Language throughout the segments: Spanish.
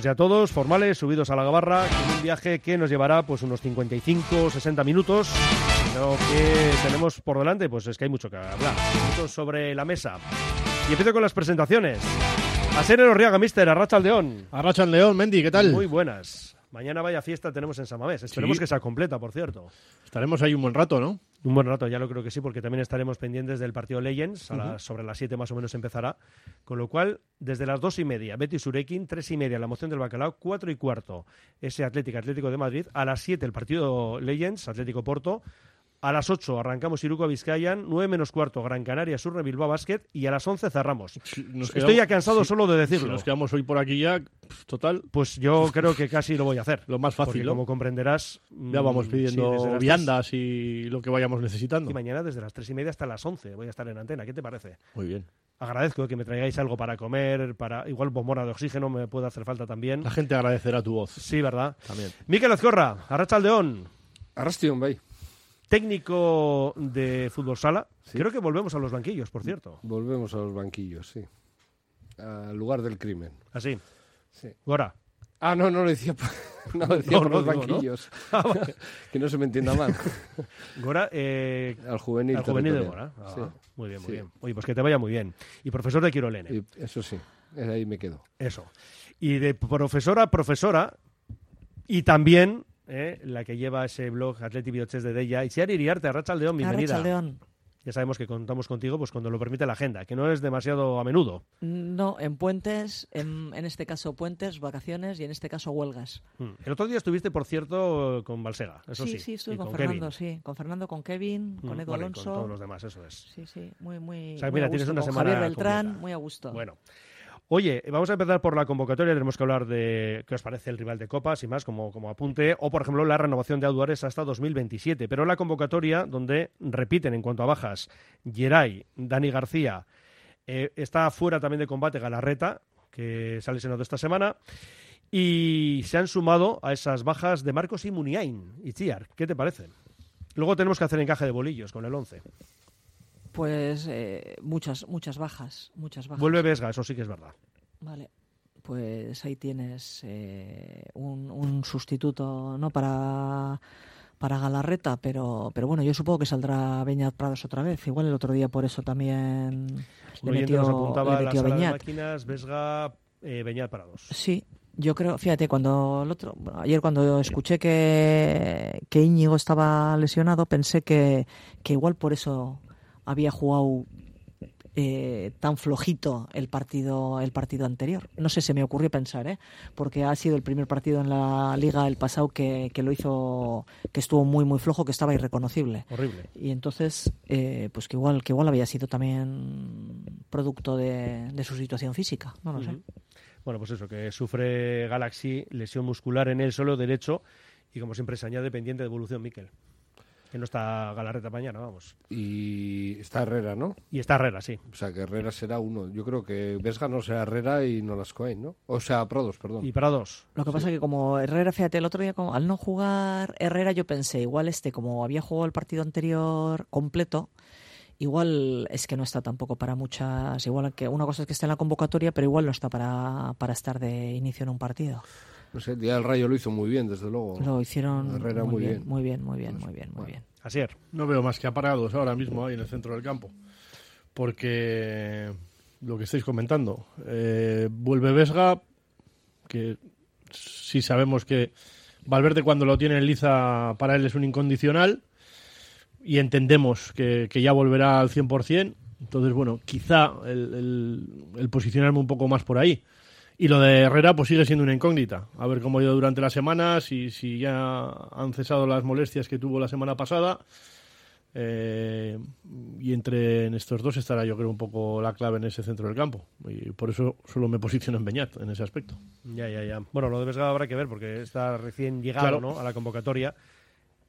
Estamos ya todos formales, subidos a la gabarra, con un viaje que nos llevará pues unos 55, 60 minutos. Lo que tenemos por delante, pues es que hay mucho que hablar, mucho sobre la mesa. Y empiezo con las presentaciones. A ser el Orriaga, mister, Arracha León. Arracha León, Mendy, ¿qué tal? Muy buenas. Mañana vaya fiesta tenemos en Samamés. Esperemos Sí. que sea completa, por cierto. Estaremos ahí un buen rato, ¿no? Un buen rato, ya lo creo que sí, porque también estaremos pendientes del partido Legends, a las- sobre las 7 más o menos empezará. Con lo cual, desde las dos y media, Betis Surekin, tres y media, la moción del Bacalao, cuatro y cuarto, ese Atlético Atlético de Madrid, a las 7 el partido Legends, Atlético Porto, a las 8 arrancamos Iruko Vizcayan, 9 menos cuarto Gran Canaria Surre Bilbao Basket y a las 11 cerramos. Estoy quedamos- ya cansado solo de Si decirlo. nos quedamos hoy por aquí ya, total, Pues yo creo que casi lo voy a hacer. lo más Porque fácil, ¿no? como comprenderás... Ya mm, vamos sí, pidiendo tres- viandas y lo que vayamos necesitando. Y mañana desde las 3 y media hasta las 11 voy a estar en antena. ¿Qué te parece? Muy bien. Agradezco que me traigáis algo para comer, para igual bombona de oxígeno me puede hacer falta también. La gente agradecerá tu voz Sí, ¿verdad? también. Miquel Azcorra, Arrachaldeón, Arrastion, bai. Técnico de fútbol sala. Sí. Creo que volvemos a los banquillos, por cierto. Volvemos a los banquillos, sí. Al lugar del crimen. Así. Sí. Gora. Ah, no, no lo decía, por- no lo decía No, por no los banquillos. Ah, vale. que no se me entienda mal. Gora, eh, Al juvenil. al juvenil de. Gora. Ah, Sí. Muy bien, muy Sí. bien. Oye, pues que te vaya muy bien. Y profesor de Quirolene. Y eso sí, ahí me quedo. Eso. Y de profesora a profesora, y también eh, la que lleva ese blog Atleti Bioches de Della, Itziar Iriarte, Arrachaldeón, bienvenida. Arrachaldeón. Ya sabemos que contamos contigo pues cuando lo permite la agenda, que no es demasiado a menudo. No, en puentes, en, en este caso puentes, vacaciones y en este caso huelgas. Mm. El otro día estuviste, por cierto, con Balsega, eso sí. sí, sí, estuve con, con Fernando, Kevin. sí. Con Fernando, con Kevin, Mm, con Edu bueno, Alonso. con todos los demás, eso es. Sí, sí, muy, muy. O sea, muy mira, a tienes gusto. una Con semana Javier Beltrán, completa. muy a gusto. Bueno. Oye, vamos a empezar por la convocatoria. Tenemos que hablar de qué os parece el rival de Copas y más como, como apunte. O, por ejemplo, la renovación de Auduares hasta 2027. Pero la convocatoria, donde repiten en cuanto a bajas Geray, Dani García, eh, está fuera también de combate Galarreta, que sale lesionado esta semana. Y se han sumado a esas bajas de Marcos y Muniain y Chiar. ¿Qué te parece? Luego tenemos que hacer encaje de bolillos con el 11. Pues eh, muchas, muchas bajas, muchas bajas. Vuelve Vesga, eso sí que es verdad. Vale. Pues ahí tienes eh, un, un sustituto no para para Galarreta, pero pero bueno, yo supongo que saldrá Beñat Prados otra vez. Igual el otro día por eso también le nos metió, apuntaba le la metió sala de Beñat. máquinas, Vesga, eh, Beñat Parados. Sí, yo creo, fíjate, cuando el otro, bueno, ayer cuando escuché que, que Íñigo estaba lesionado, pensé que, que igual por eso había jugado eh, tan flojito el partido el partido anterior. No sé, se me ocurrió pensar, ¿eh? porque ha sido el primer partido en la liga el pasado que, que lo hizo, que estuvo muy muy flojo, que estaba irreconocible. Horrible. Y entonces, eh, pues que igual, que igual había sido también producto de, de su situación física, no lo sé. Bueno, pues eso, que sufre Galaxy lesión muscular en el suelo derecho y como siempre se añade pendiente de evolución Miquel. Que no está Galarreta mañana, vamos. Y está Herrera, ¿no? Y está Herrera, sí. O sea, que Herrera será uno. Yo creo que Vesga no será Herrera y no las Cohen, ¿no? O sea, Prodos, perdón. Y para dos. Lo que pasa es que como Herrera, fíjate, el otro día, como, al no jugar Herrera, yo pensé, igual este, como había jugado el partido anterior completo, igual es que no está tampoco para muchas, igual que una cosa es que está en la convocatoria, pero igual no está para, para estar de inicio en un partido. No sé, el día del Rayo lo hizo muy bien, desde luego. Lo hicieron Herrera muy, muy bien, bien. muy bien, muy bien, Pues, muy bien, muy bueno. bien. Así es. No veo más que aparados ahora mismo ahí en el centro del campo. Porque lo que estáis comentando, eh, vuelve Vesga, que sí sabemos que Valverde cuando lo tiene en liza para él es un incondicional y entendemos que, que ya volverá al 100%. Entonces, bueno, quizá el, el- el posicionarme un poco más por ahí. Y lo de Herrera pues sigue siendo una incógnita. A ver cómo ha ido durante la semana, si, si ya han cesado las molestias que tuvo la semana pasada. Eh, y entre en estos dos estará yo creo un poco la clave en ese centro del campo. Y por eso solo me posiciono en Beñat en ese aspecto. Ya, ya, ya. Bueno, lo de Vesga habrá que ver porque está recién llegado Claro. ¿no? a la convocatoria.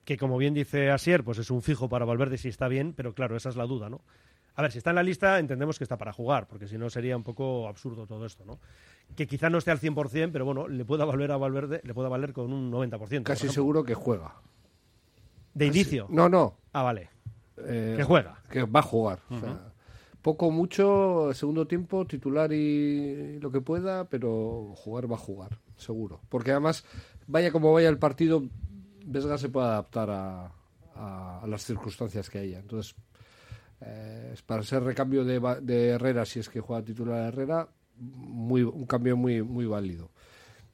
que como bien dice Asier, pues es un fijo para Valverde si está bien, pero claro, esa es la duda, ¿no? A ver, si está en la lista, entendemos que está para jugar, porque si no sería un poco absurdo todo esto, ¿no? Que quizá no esté al 100%, pero bueno, le pueda valer a Valverde, le pueda valer con un 90%. por Casi seguro que juega. De inicio. No, no. Ah, vale. eh, Que juega. Que va a jugar. o sea, poco, mucho, segundo tiempo, titular y lo que pueda, pero jugar va a jugar, seguro. Porque además, vaya como vaya el partido, Vesga se puede adaptar a, a- a las circunstancias que haya. Entonces, eh, para ser recambio de, de Herrera, si es que juega titular Herrera, muy, un cambio muy, muy válido.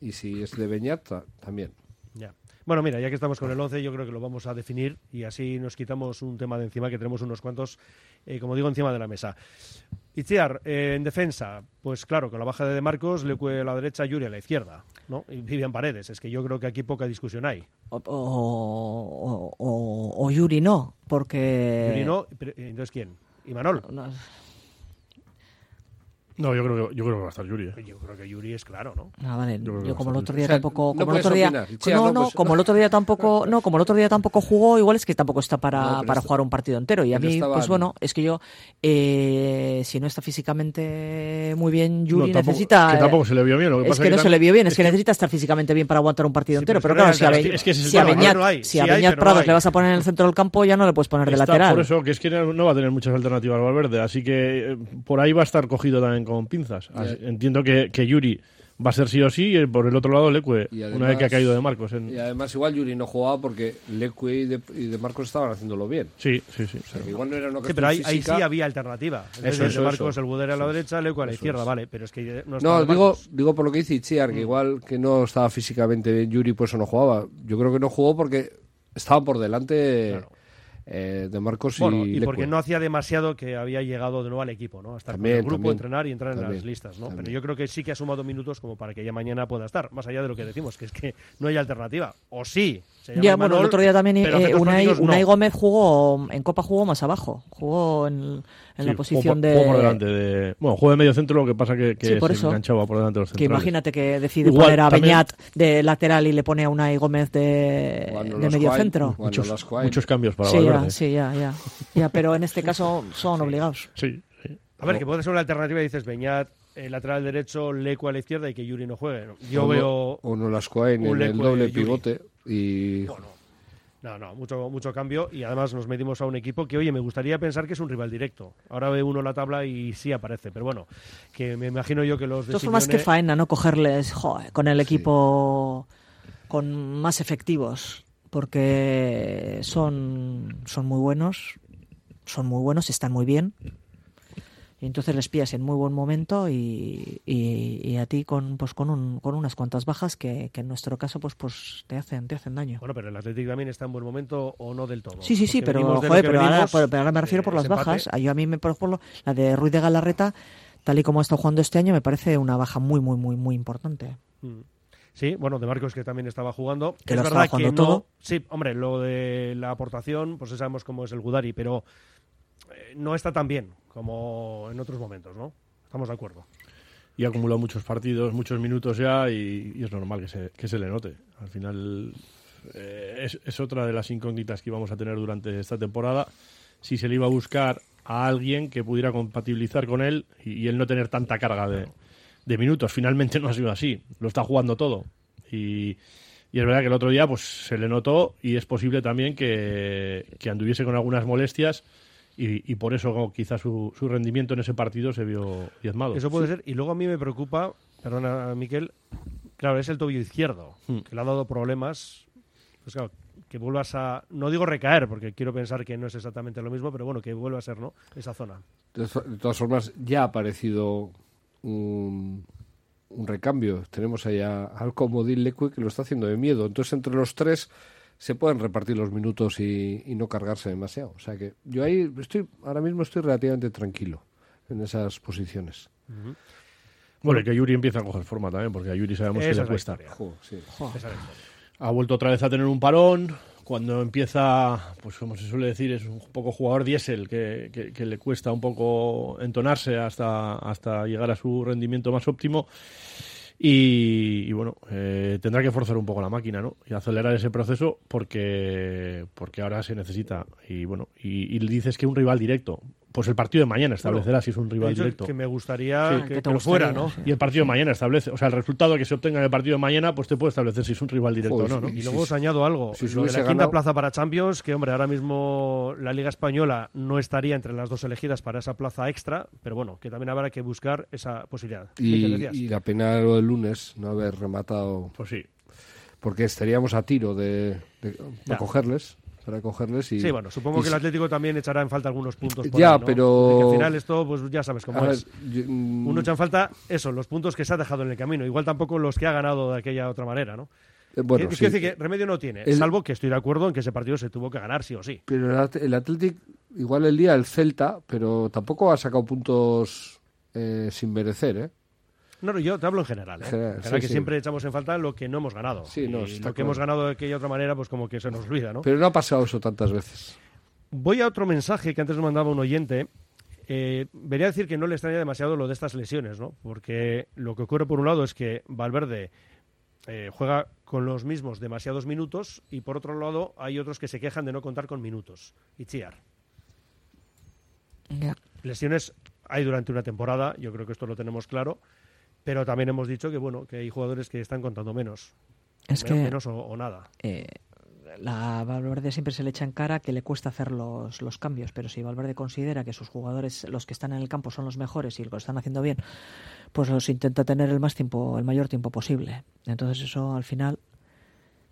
Y si es de Beñat, ta- también. Ya. Bueno, mira, ya que estamos con el 11, yo creo que lo vamos a definir y así nos quitamos un tema de encima, que tenemos unos cuantos, eh, como digo, encima de la mesa. Itziar, eh, en defensa, pues claro, con la baja de De Marcos, Leque a la derecha, Yuri a la izquierda, ¿no? Y Vivian Paredes, es que yo creo que aquí poca discusión hay. O, o- o- o Yuri no, porque... Yuri no, pero, eh, entonces ¿quién? ¿Y Manol? No, No, yo creo que, yo creo que va a estar Yuri. ¿eh? Yo creo que Yuri es claro, ¿no? Ah, vale. Yo que Yo como el otro día O sea, tampoco, no como el otro día, no, no como el otro día tampoco, no, como el otro día tampoco jugó, igual es que tampoco está para, No, para está- jugar un partido entero. Y a mí, estaba- pues bueno, es que yo, eh, si no está físicamente muy bien, Yuri No, tampoco- necesita. que tampoco se le vio bien. Lo que es pasa que no tam- se le vio bien, es que necesita estar físicamente bien para aguantar un partido Sí, entero. pero Pero es que claro, si a, Es que es si a Prados le vas a poner en el centro del campo, ya no le puedes poner de lateral. Por eso, que es que no va a tener muchas alternativas Valverde, así que eh, por ahí va a estar cogido también con pinzas. Así- entiendo que, que Yuri va a ser sí o sí, y por el otro lado Leque, una vez que ha caído de Marcos. en- Y además, igual Yuri no jugaba porque Leque y de, y de Marcos estaban haciéndolo bien. Sí, sí, sí. O sea, que igual no era una Sí, pero ahí, sí había alternativa. Es Eso, eso, de Marcos, eso. el Budera a la derecha, Leque a la izquierda, es. vale, pero es que no No, digo, Marcos. digo por lo que dice Itziar, que igual que no estaba físicamente bien Yuri, por eso no jugaba. Yo creo que no jugó porque estaba por delante Claro. Eh, de Marcos Bueno, y, y porque no hacía demasiado que había llegado de nuevo al equipo, ¿no? A estar También, con el grupo, también. entrenar y entrar en las listas, ¿no? también. Pero yo creo que sí que ha sumado minutos como para que ya mañana pueda estar, más allá de lo que decimos, que es que no hay alternativa. O sí, se llama Ya, bueno, el otro día también eh, Unai, prácticos no. Unai Gómez jugó, en Copa jugó más abajo, jugó en, en Sí, la jugó posición de... jugó por delante de. Bueno, juego de medio centro, lo que pasa que, que Sí, por se eso. enganchaba por delante de los Que centrales. imagínate que decide Igual, poner a también- Beñat de lateral y le pone a Unai Gómez de, de medio centro. Muchos, muchos cambios para Sí Valverde. ya, sí, ya, ya, ya. Pero en este caso son obligados. Sí, sí. A ver, que puede ser una alternativa, dices, Beñat, el lateral derecho, Leco a la izquierda y que Yuri no juegue. Yo o veo... no, o no las en el doble Yuri. pivote y No, no, mucho, mucho cambio y además nos metimos a un equipo que, oye, me gustaría pensar que es un rival directo. Ahora ve uno la tabla y sí aparece, pero bueno, que me imagino yo que los De todas formas, que Simeone- faena, ¿no? Cogerles joder, con el equipo con más efectivos, porque son, son muy buenos, son muy buenos, están muy bien. Y entonces les pillas en muy buen momento y, y- y a ti con, pues con, un- con unas cuantas bajas que, que en nuestro caso pues, pues te, hacen, te hacen daño. Bueno, pero el Atlético también está en buen momento o no del todo. Sí, sí, sí, pero, joder, pero, ahora, venimos, pero- pero ahora me refiero por eh, las empate. bajas. A- Yo a mí, me, por ejemplo, la de Ruiz de Galarreta, tal y como ha estado jugando este año, me parece una baja muy, muy, muy, muy importante. Mm. Sí, bueno, de Marcos que también estaba jugando. Que es lo verdad estaba que jugando no. todo. Sí, hombre, lo de la aportación, pues sabemos cómo es el Gudari, pero no está tan bien como en otros momentos, ¿no? Estamos de acuerdo. y ha acumulado muchos partidos, muchos minutos ya y, y es normal que se, que se le note. Al final eh, es, es otra de las incógnitas que íbamos a tener durante esta temporada. Si se le iba a buscar a alguien que pudiera compatibilizar con él y, y él no tener tanta carga de, de minutos. Finalmente no ha sido así. Lo está jugando todo. Y, y es verdad que el otro día pues se le notó y es posible también que, que anduviese con algunas molestias y, y por eso quizás su, su rendimiento en ese partido se vio diezmado. Eso puede ser. Y luego a mí me preocupa, perdona, Miquel, claro, es el tobillo izquierdo, Hmm. que le ha dado problemas. Pues claro, que vuelvas a, no digo recaer, porque quiero pensar que no es exactamente lo mismo, pero bueno, que vuelva a ser, ¿no? Esa zona. de, to- de todas formas ya ha aparecido un, un recambio. Tenemos ahí a- al comodín Leque que lo está haciendo de miedo. Entonces entre los tres se pueden repartir los minutos y, y no cargarse demasiado. O sea que yo ahí estoy, ahora mismo estoy relativamente tranquilo en esas posiciones. Bueno, y que Yuri empieza a coger forma también, porque a Yuri sabemos que le cuesta. Jo, sí. Historia. Ha vuelto otra vez a tener un parón. Cuando empieza, pues como se suele decir, es un poco jugador diésel, que, que- que le cuesta un poco entonarse hasta, hasta llegar a su rendimiento más óptimo. Y, y bueno, eh, tendrá que forzar un poco la máquina, ¿no? Y acelerar ese proceso porque, porque ahora se necesita. Y bueno, y, y dices que un rival directo. Pues el partido de mañana establecerá si es un rival directo. que me gustaría Sí, que, que te que lo fuera, ¿no? sí. Y el partido de mañana establece, o sea, el resultado que se obtenga en el partido de mañana, pues te puede establecer si es un rival directo Joder, o no. Y luego os añado algo. si lo de la quinta plaza para Champions, que hombre, ahora mismo la Liga Española no estaría entre las dos elegidas para esa plaza extra, pero bueno, que también habrá que buscar esa posibilidad. ¿Qué te Y, y la pena lo del lunes, no haber rematado, Pues sí. porque estaríamos a tiro de, de- para cogerles, para cogerles y... Sí, bueno, supongo y que el Atlético también echará en falta algunos puntos. Por Ya, ahí, ¿no? pero- Porque al final esto, pues ya sabes cómo A ver, es. yo- mm, Uno echa en falta eso, los puntos que se ha dejado en el camino. Igual tampoco los que ha ganado de aquella otra manera, ¿no? eh, bueno, es sí. decir, que remedio no tiene, El- salvo que estoy de acuerdo en que ese partido se tuvo que ganar sí o sí. Pero el, At- el Athletic, igual el día el Celta, pero tampoco ha sacado puntos eh, sin merecer, ¿eh? No, no, yo te hablo en general. ¿eh? En general, En general, sí, que sí. siempre echamos en falta lo que no hemos ganado. Sí, no, y lo que claro. hemos ganado de aquella otra manera, pues como que se nos olvida, ¿no? Pero no ha pasado eso tantas veces. Voy a otro mensaje que antes nos mandaba un oyente. Eh, venía a decir que no le extraña demasiado lo de estas lesiones, ¿no? Porque lo que ocurre por un lado es que Valverde eh, juega con los mismos demasiados minutos y por otro lado hay otros que se quejan de no contar con minutos. Y Chiar. Ya. Lesiones hay durante una temporada, yo creo que esto lo tenemos claro, pero también hemos dicho que bueno, que hay jugadores que están contando menos. Es menos, que menos o, o nada. eh, la Valverde siempre se le echa en cara que le cuesta hacer los, los cambios, pero si Valverde considera que sus jugadores, los que están en el campo, son los mejores y lo están haciendo bien, pues los intenta tener el más tiempo, el mayor tiempo posible. Entonces eso al final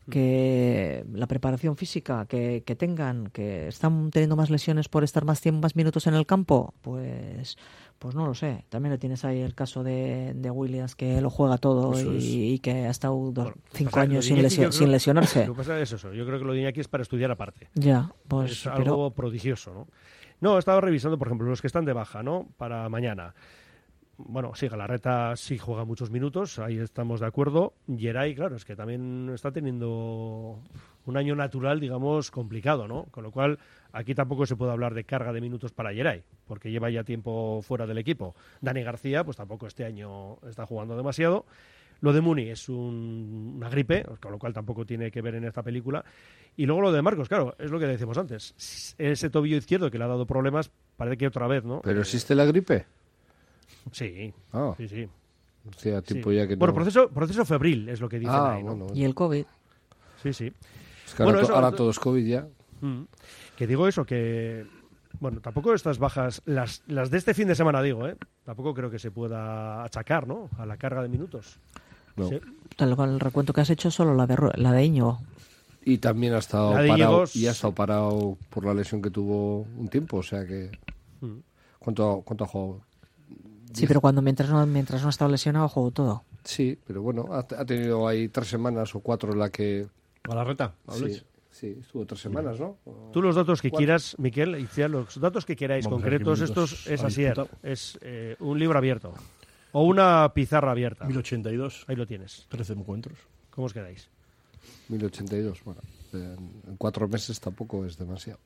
que la preparación física que, que tengan, que están teniendo más lesiones por estar más tiempo, más minutos en el campo, pues pues no lo sé. También le tienes ahí el caso de, de Williams que lo juega todo y, y que ha estado dos- Bueno, cinco pasa- años sin, lesio- creo- sin lesionarse. Lo que pasa es eso. Yo creo que lo de Iñaki es para estudiar aparte. Ya, pues es pero algo prodigioso, ¿no? No, estaba revisando, por ejemplo, los que están de baja, ¿no? Para mañana. Bueno, sí, Galarreta sí juega muchos minutos, ahí estamos de acuerdo. Geray, claro, es que también está teniendo un año natural, digamos, complicado, ¿no? Con lo cual, aquí tampoco se puede hablar de carga de minutos para Geray, porque lleva ya tiempo fuera del equipo. Dani García, pues tampoco este año está jugando demasiado. Lo de Muni es un- una gripe, con lo cual tampoco tiene que ver en esta película. Y luego lo de Marcos, claro, es lo que decíamos antes. Ese tobillo izquierdo que le ha dado problemas, parece que otra vez, ¿no? ¿Pero existe la gripe? Sí, Ah, sí, sí. sí. tiempo ya que Bueno, no... proceso, proceso febril es lo que dicen ah, ahí, ¿no? bueno. y el COVID. Sí, sí. Es que ahora, Bueno, to- eso- ahora todo es COVID ya. Mm. Que digo eso, que... Bueno, tampoco estas bajas, las, las de este fin de semana digo, ¿eh? Tampoco creo que se pueda achacar, ¿no? A la carga de minutos. No. Sí. Tal cual el recuento que has hecho solo la de, la de Íñigo. Y también ha estado La de parado Íñigos- y ha estado parado por la lesión que tuvo un tiempo, o sea que Mm. ¿cuánto, cuánto ha jugado? Sí, pero cuando mientras no, mientras no ha estado lesionado, juego todo. Sí, pero bueno, ha, ha tenido ahí tres semanas o cuatro en la que Galarreta, sí, ¿hablas? sí, estuvo tres semanas, ¿no? Tú los datos que Cuatro. quieras, Miquel, Itziar, los datos que queráis Vamos a concretos, estos es así, es eh, un libro abierto o una pizarra abierta. 1082, Ahí lo tienes. 13 encuentros. ¿Cómo os quedáis? 1082, bueno, en, en cuatro meses tampoco es demasiado.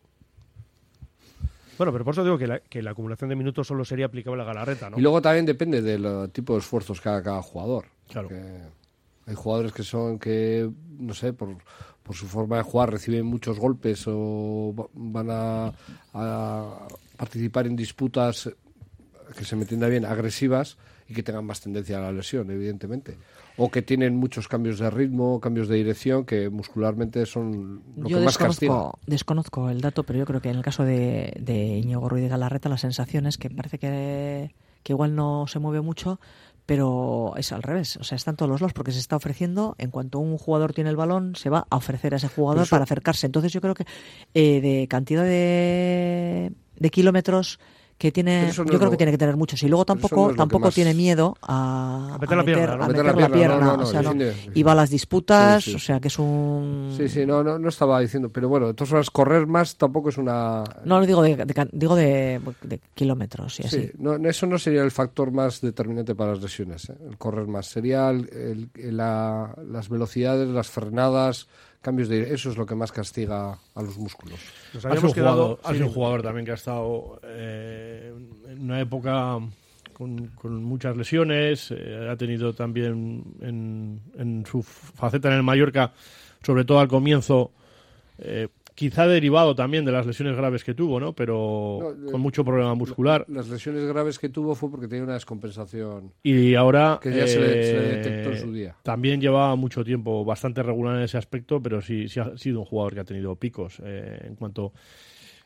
Bueno, pero por eso digo que la, que la acumulación de minutos solo sería aplicable a Galarreta, ¿no? Y luego también depende del tipo de esfuerzos que haga cada jugador. Claro. Hay jugadores que son que, no sé, por, por su forma de jugar reciben muchos golpes o va- van a, a participar en disputas que se me entienda bien, agresivas y que tengan más tendencia a la lesión, evidentemente. O que tienen muchos cambios de ritmo, cambios de dirección, que muscularmente son lo Yo que más castiga. desconozco, el dato, pero yo creo que en el caso de, de Íñigo Ruiz de Galarreta la sensación es que parece que, que igual no se mueve mucho, pero es al revés. O sea, están todos los lados porque se está ofreciendo. En cuanto un jugador tiene el balón, se va a ofrecer a ese jugador eso- para acercarse. Entonces yo creo que eh, de cantidad de, de kilómetros que tiene, no yo creo lo- que tiene que tener muchos. Y luego tampoco, no tampoco más- tiene miedo a, A meter la pierna, ¿no? a Meter meter la la pierna, pierna. no, no, o sea, Y va a las disputas, Sí, sí. o sea, que es un... Sí, sí, no, no, no estaba diciendo, pero bueno, de todas formas, correr más tampoco es una... No lo digo de, digo de, de kilómetros y así. Sí, no, eso no sería el factor más determinante para las lesiones, ¿eh? el correr más. Sería el- el- el- la- las velocidades, las frenadas, cambios de... Eso es lo que más castiga a los músculos. Nos Ha sido, habíamos un jugador, quedado... ha sido un sí, jugador también que ha estado eh, en una época con, con muchas lesiones, eh, ha tenido también en, en su faceta en el Mallorca, sobre todo al comienzo, eh, quizá derivado también de las lesiones graves que tuvo, ¿no? Pero No, eh, con mucho problema muscular. Las lesiones graves que tuvo fue porque tenía una descompensación. Y ahora Que ya se le- se le eh, detectó en su día. También llevaba mucho tiempo bastante regular en ese aspecto, pero sí, sí ha sido un jugador que ha tenido picos eh, en cuanto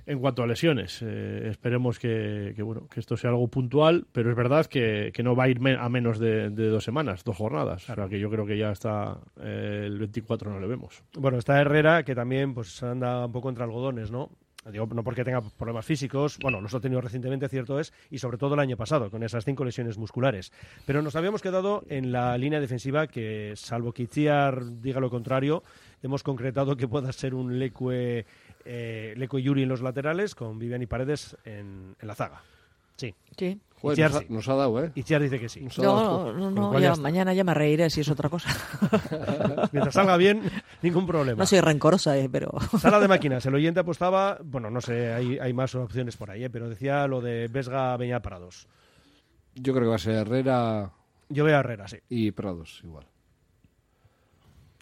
en cuanto a lesiones. Eh, esperemos que, que, bueno que esto sea algo puntual, pero es verdad que, que no va a ir me- a menos de, de dos semanas, dos jornadas. O sea que yo creo que ya está eh, el 24 no le vemos. Bueno, está Herrera, que también pues anda un poco entre algodones, ¿no? Digo, no porque tenga problemas físicos, bueno, los ha tenido recientemente, cierto es, y sobre todo el año pasado, con esas cinco lesiones musculares. Pero nos habíamos quedado en la línea defensiva que, salvo que Itziar diga lo contrario, hemos concretado que pueda ser un Leque, eh, Leque Yuri en los laterales, con Vivian y Paredes en, en la zaga. Sí, Sí. Joder, Itziar nos, ha, sí. nos ha dado, ¿eh? Itziar dice que sí. No, no, no, ya mañana ya me reiré si es otra cosa. Mientras salga bien, ningún problema. No soy rencorosa, eh, pero... Sala de máquinas, el oyente apostaba, bueno, no sé, hay, hay más opciones por ahí, ¿eh? pero decía lo de Vesga Beñat Prados. Yo creo que va a ser Herrera Yo veo a Herrera, sí. y Prados igual.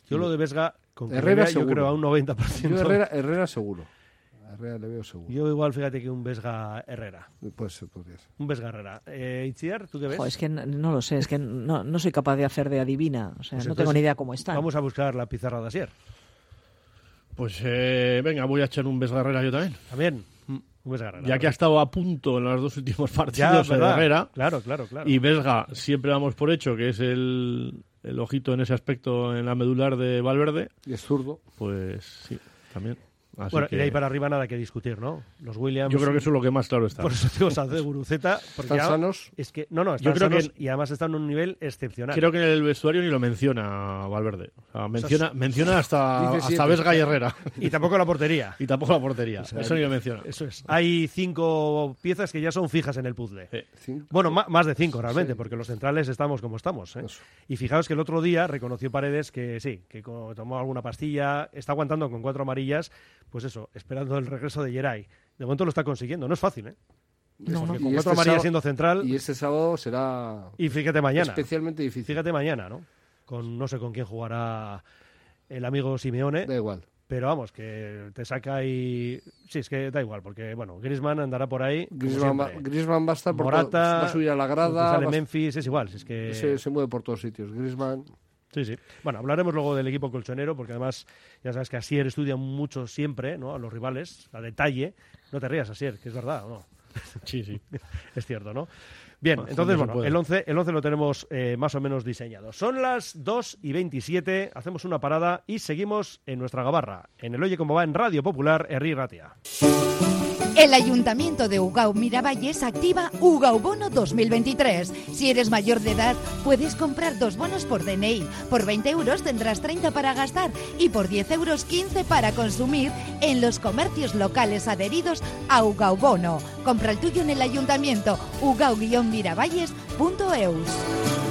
Yo lo de Vesga, con Herrera yo creo a un 90%. Yo Herrera, Herrera seguro. Herrera le veo seguro. Yo igual, fíjate que un Vesga Herrera. Puede ser, podría ser. Un Vesga Herrera. Eh, Itziar, ¿tú qué ves? Jo, es que no, no lo sé, es que no, no soy capaz de hacer de adivina. O sea, Pues no entonces, tengo ni idea cómo están. Vamos a buscar la pizarra de Asier. Pues eh, venga, voy a echar un Besgarrera yo también. También, un Vesga Herrera. Ya que ha estado a punto en los dos últimos Ya, partidos de. Herrera. Claro, claro, claro. Y Vesga, siempre damos por hecho que es el, el ojito en ese aspecto en la medular de Valverde. Y es zurdo. Pues sí, también. Así bueno, que y de ahí para arriba nada que discutir, ¿no? Los Williams. yo creo que eso es lo que más claro está. Por eso digo Sánchez Guruceta. Porque ¿Están ya- sanos? Es que, no, no, están Yo creo sanos que- y además están en un nivel excepcional. Creo que en el vestuario ni lo menciona Valverde. O sea, menciona, menciona hasta, hasta. Vesga y Herrera. Y tampoco la portería. y tampoco la portería. eso ni lo menciona. Eso es. Hay cinco piezas que ya son fijas en el puzzle. Sí. Bueno, más de cinco realmente, Sí. porque los centrales estamos como estamos. ¿eh? Y fijaos que el otro día reconoció Paredes que sí, que tomó alguna pastilla, está aguantando con cuatro amarillas, pues eso, esperando el regreso de Geray. De momento lo está consiguiendo, no es fácil, ¿eh? No, no. Y con este cuatro sábado- siendo central, Y y, este sábado será fíjate mañana, especialmente difícil. fíjate mañana, ¿no? Con no sé con quién jugará el amigo Simeone, Da igual. pero vamos, que te saca y... Sí, es que da igual, porque, bueno, Griezmann andará por ahí, Griezmann va. Griezmann va a estar por Morata, todo- va a subir a la grada, sale Memphis, es igual, si es que... se, se mueve por todos sitios. Griezmann, Sí, sí. Bueno, hablaremos luego del equipo colchonero, porque además ya sabes que Asier estudia mucho siempre, ¿no? A los rivales, a detalle. No te rías, Asier, que es verdad, ¿o no? Sí, sí. Es cierto, ¿no? Bien, Bastante entonces, bueno, el 11, el 11 lo tenemos eh, más o menos diseñado. Son las 2 y 27, hacemos una parada y seguimos en nuestra gabarra, en el Oye Cómo Va en Radio Popular, Herri Ratia. El Ayuntamiento de Ugao Miravalles activa Ugao Bono 2023. Si eres mayor de edad, puedes comprar dos bonos por DNI. Por 20 euros tendrás 30 para gastar y por 10 euros 15 para consumir en los comercios locales adheridos a Ugao Bono. Compra el tuyo en el Ayuntamiento ugao-miravalles.eus.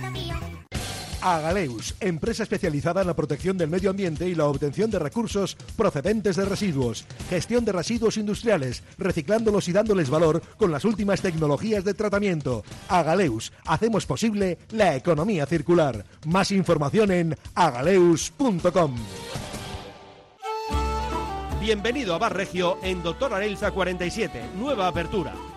Agaleus, empresa especializada en la protección del medio ambiente y la obtención de recursos procedentes de residuos, gestión de residuos industriales, reciclándolos y dándoles valor con las últimas tecnologías de tratamiento. Agaleus, hacemos posible la economía circular. Más información en agaleus.com. Bienvenido a Bar Regio en Doctor Arelza 47, nueva apertura.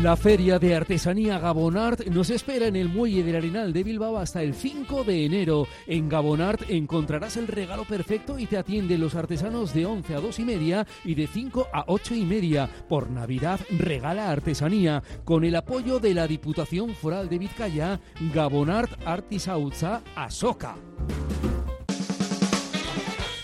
La Feria de Artesanía Gabonart nos espera en el Muelle del Arenal de Bilbao hasta el 5 de enero. En Gabonart encontrarás el regalo perfecto y te atienden los artesanos de 11 a 2 y media y de 5 a 8 y media. Por Navidad regala artesanía con el apoyo de la Diputación Foral de Vizcaya, Gabonart Artisautza Asoka.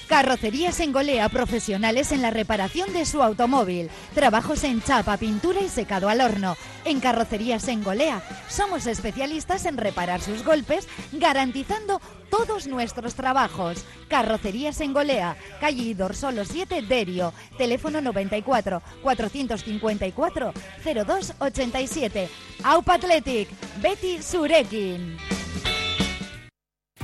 Carrocerías en Golea, profesionales en la reparación de su automóvil. Trabajos en chapa, pintura y secado al horno. En Carrocerías en Golea somos especialistas en reparar sus golpes, garantizando todos nuestros trabajos. Carrocerías en Golea, calle Dorsolo 7, Derio. Teléfono 94 454 0287. Aupa Athletic, Betty Surekin.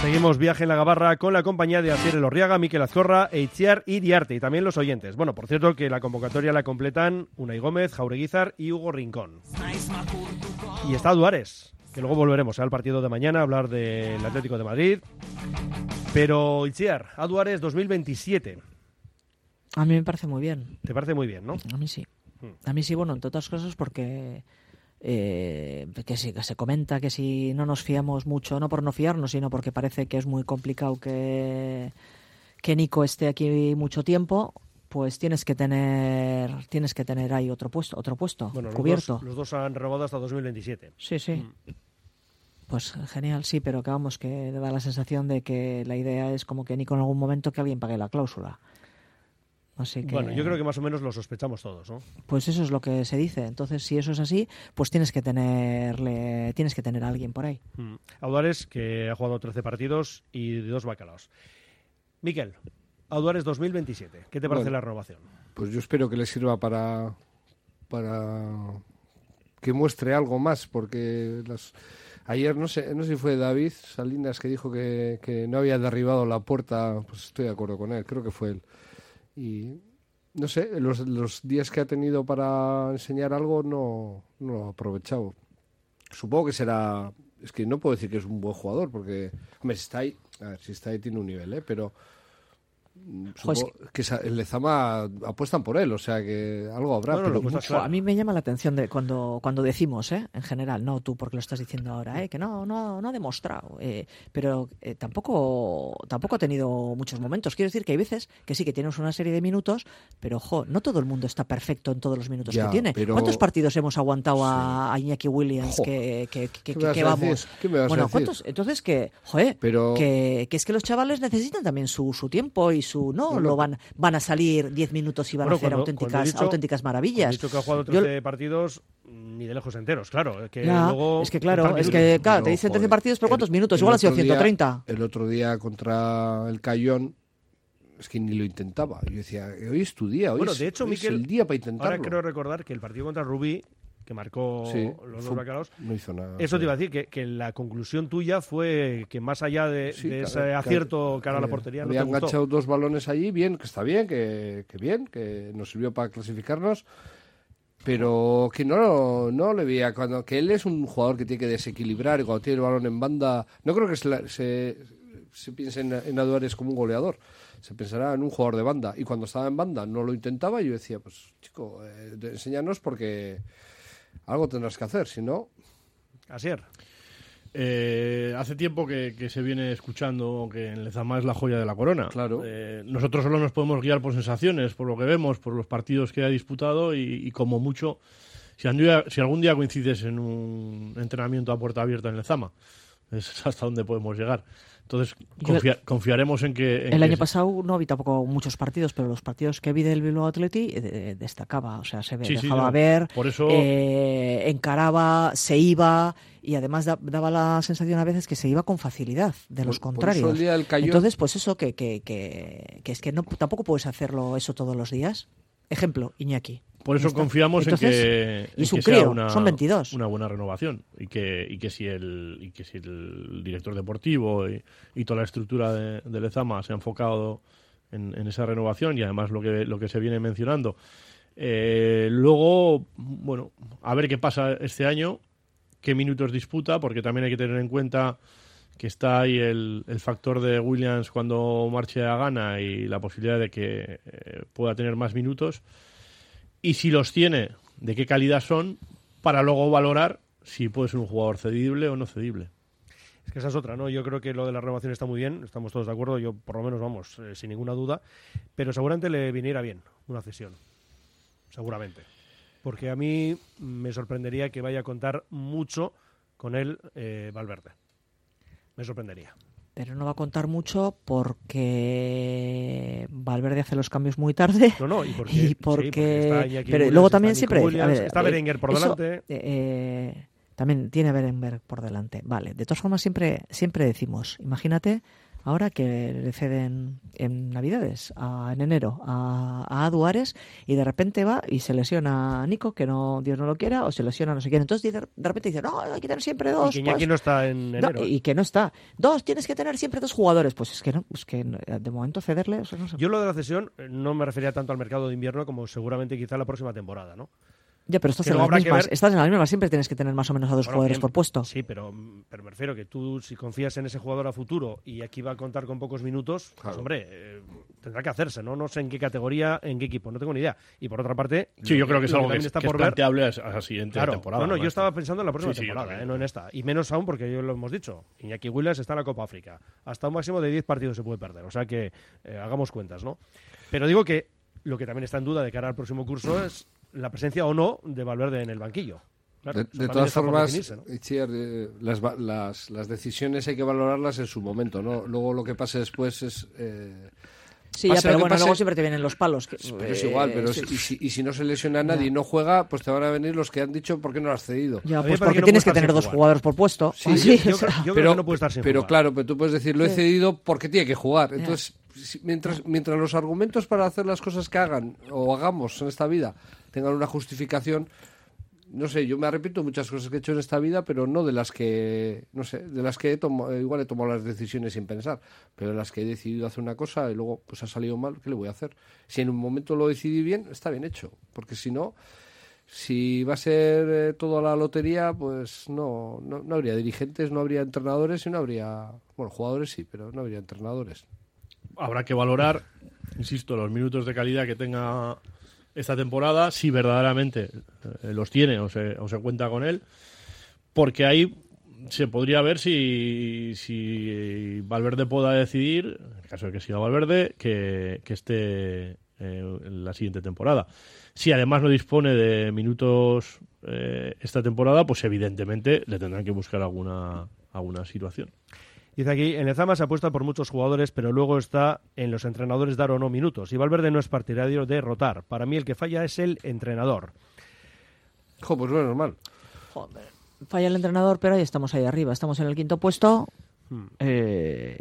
Seguimos viaje en la Gabarra con la compañía de Asier Elorriaga, Miquel Azcorra, Eitziar y Diarte, y también los oyentes. Bueno, por cierto que la convocatoria la completan Unai Gómez, Jaureguizar y Hugo Rincón. Y está Duares, que luego volveremos al partido de mañana a hablar del Atlético de Madrid. Pero Itziar, a Duares 2027. A mí me parece muy bien. ¿Te parece muy bien, no? A mí sí. A mí sí, bueno, entre otras cosas porque eh, que sí, que se comenta que si no nos fiamos mucho, no por no fiarnos, sino porque parece que es muy complicado que, que Nico esté aquí mucho tiempo, pues tienes que tener tienes que tener ahí otro puesto, otro puesto Bueno, los cubierto. dos, los dos han renovado hasta 2027. Sí, sí. Mm. Pues genial, sí, pero que vamos, que da la sensación de que la idea es como que Nico en algún momento que alguien pague la cláusula. Así que, Bueno, yo creo que más o menos lo sospechamos todos, ¿no? Pues eso es lo que se dice. Entonces, si eso es así, pues tienes que tenerle, tienes que tener a alguien por ahí. Mm. Audares, que ha jugado 13 partidos y dos bacalaos. Miquel, Audares 2027. ¿Qué te parece Bueno. la renovación? Pues yo espero que le sirva para, para que muestre algo más, porque las... ayer no sé, no sé si fue David Salinas que dijo que, que no había derribado la puerta, pues estoy de acuerdo con él, creo que fue él. Y no sé, los, los días que ha tenido para enseñar algo no, no lo ha aprovechado. Supongo que será, es que no puedo decir que es un buen jugador, porque, hombre, si está ahí, a ver, si está ahí tiene un nivel, ¿eh? pero Jo, es supongo que el Lezama apuestan por él, o sea que algo habrá. Bueno, pero mucho. Jo, A mí me llama la atención de cuando, cuando decimos, ¿eh? en general, no tú porque lo estás diciendo ahora, ¿eh? que no, no, no ha demostrado, eh, pero eh, tampoco, tampoco ha tenido muchos momentos. Quiero decir que hay veces que sí que tienes una serie de minutos, pero jo, no todo el mundo está perfecto en todos los minutos Ya, que tiene. pero- ¿Cuántos partidos hemos aguantado a, a Iñaki Williams Jo, que, que, que- ¿qué que- me vas que a vamos? decir? ¿Qué me vas a bueno, decir? ¿cuántos? Entonces que, joder, Pero- que, que es que los chavales necesitan también su, su tiempo y su no, Bueno, lo van, van a salir 10 minutos y van Bueno, a hacer cuando- auténticas, cuando he dicho- auténticas maravillas. he dicho que ha jugado Yo- 13 partidos, ni de lejos enteros, claro. Que Ya, luego es que claro, es que minutos. claro, Pero, te dicen 13 joder, partidos, pero el- ¿cuántos minutos? el Igual han sido otro día- 130. el otro día contra el Cayón, es que ni lo intentaba. Yo decía, hoy es tu día, hoy, Bueno, es, de hecho, hoy es Miquel, el día para intentarlo. Ahora creo recordar que el partido contra Rubí, que marcó Sí, los dos bacalaos, no hizo nada. eso te iba a decir, que, que la conclusión tuya fue que más allá de, Sí, de que- ese acierto cara a la que portería, no había te gustó. enganchado dos balones allí, bien, que está bien, que, que bien, que nos sirvió para clasificarnos. pero que no, no le veía cuando que él es un jugador que tiene que desequilibrar y cuando tiene el balón en banda no creo que se, se, se piense en, en Aduares como un goleador se pensará en un jugador de banda y cuando estaba en banda no lo intentaba y yo decía pues chico eh, enséñanos porque algo tendrás que hacer si no Asier. Eh, hace tiempo que, que se viene escuchando que en Lezama es la joya de la corona. Claro. Eh, nosotros solo nos podemos guiar por sensaciones, por lo que vemos, por los partidos que ha disputado y, y como mucho, si, algún día- si algún día coincides en un entrenamiento a puerta abierta en Lezama, es hasta donde podemos llegar. Entonces confia- confiaremos en que... en El que año pasado no vi tampoco muchos partidos, pero los partidos que vi del Bilbao Atleti eh, destacaba, o sea, se sí, dejaba no, ver, por eso- eh, encaraba, se iba y además da- daba la sensación a veces que se iba con facilidad de los Por- por contrarios. eso el día del Cayón- Entonces, pues eso que, que, que, que es que no, tampoco puedes hacerlo eso todos los días. Ejemplo, Iñaki. Por eso confiamos Entonces, en que, y en sea una, son 22. una buena renovación y que, y que si el y que si el director deportivo y, y toda la estructura de, de Lezama se ha enfocado en, en esa renovación y además lo que lo que se viene mencionando. Eh, luego bueno a ver qué pasa este año qué minutos disputa porque también hay que tener en cuenta que está ahí el, el factor de Williams cuando marche a gana y la posibilidad de que eh, pueda tener más minutos y si los tiene, de qué calidad son, para luego valorar si puede ser un jugador cedible o no cedible. Es que esa es otra, ¿no? Yo creo que lo de la renovación está muy bien, estamos todos de acuerdo, yo por lo menos vamos, eh, sin ninguna duda, pero seguramente le viniera bien una cesión, seguramente. Porque a mí me sorprendería que vaya a contar mucho con él eh, Valverde. Me sorprendería. Pero no va a contar mucho porque Valverde hace los cambios muy tarde. No, no, y porque, y sí, porque- está Iñaki pero Williams, luego también siempre a Williams, ver, está eh, Berenguer por eso, delante. eh, también tiene Berenguer por delante vale de todas formas siempre siempre decimos imagínate ahora que le ceden en navidades a- en enero a, a y de repente va y se lesiona a Nico que no Dios no lo quiera o se lesiona no sé quién entonces de, de repente dice no hay que tener siempre dos y que pues, no está en enero. y que no está dos tienes que tener siempre dos jugadores pues es que no es que de momento cederle o sea, no sé. Yo lo de la cesión eh, no me refería tanto al mercado de invierno como seguramente quizá la próxima temporada, ¿no? Ya pero estás en las mismas ver- estás en las mismas siempre tienes que tener más o menos a dos Bueno, jugadores bien, por puesto Sí, pero, pero me refiero que tú, si confías en ese jugador a futuro y aquí va a contar con pocos minutos, pues hombre, eh, tendrá que hacerse, ¿no? No sé en qué categoría, en qué equipo, no tengo ni idea. Y por otra parte, Sí, yo creo que es algo que, está que por ver. planteable a, a la siguiente Claro, temporada. no, no, yo estaba pensando en la próxima Sí, sí, yo temporada, eh, no en esta. Y menos aún porque yo lo hemos dicho. Iñaki Williams está en la Copa África. Hasta un máximo de 10 partidos se puede perder. O sea que eh, hagamos cuentas, ¿no? Pero digo que lo que también está en duda de cara al próximo curso es la presencia o no de Valverde en el banquillo. Claro, de, todas formas, definirse, ¿no? Itziar, eh, las, las, las decisiones hay que valorarlas en su momento, ¿no? Luego lo que pase después es... eh, Sí, ya, pero bueno, pase- luego siempre te vienen los palos. que- Pero es eh, igual, pero sí. si- y, si, y si no se lesiona a nadie y no juega, pues te van a venir los que han dicho por qué no lo has cedido. Ya, pues porque no tienes que tener dos jugar. jugadores por puesto. Sí, Así, yo, creo, pero, que no puede estar sin pero jugar. claro, pero tú puedes decir, lo he Sí. cedido porque tiene que jugar. Entonces, mientras, mientras los argumentos para hacer las cosas que hagan o hagamos en esta vida tengan una justificación, no sé, yo me arrepiento de muchas cosas que he hecho en esta vida, pero no de las que, no sé, de las que he tomado, igual he tomado las decisiones sin pensar, pero de las que he decidido hacer una cosa y luego pues ha salido mal, ¿qué le voy a hacer? Si en un momento lo decidí bien, está bien hecho, porque si no, si va a ser eh, todo a la lotería, pues no, no, no habría dirigentes, no habría entrenadores y no habría, bueno, jugadores sí, pero no habría entrenadores. Habrá que valorar, insisto, los minutos de calidad que tenga esta temporada, si verdaderamente eh, los tiene o se, o se cuenta con él, porque ahí se podría ver si, si Valverde pueda decidir, en el caso de que siga Valverde, que, que esté eh, la siguiente temporada. Si además no dispone de minutos eh, esta temporada, pues evidentemente le tendrán que buscar alguna, alguna situación. Dice aquí, en Lezama se apuesta por muchos jugadores, pero luego está en los entrenadores dar o no minutos. Y Valverde no es partidario de rotar. Para mí el que falla es el entrenador. Jo, pues no es normal. joder, falla el entrenador, pero ahí estamos ahí arriba. Estamos en el quinto puesto. Hmm. Eh,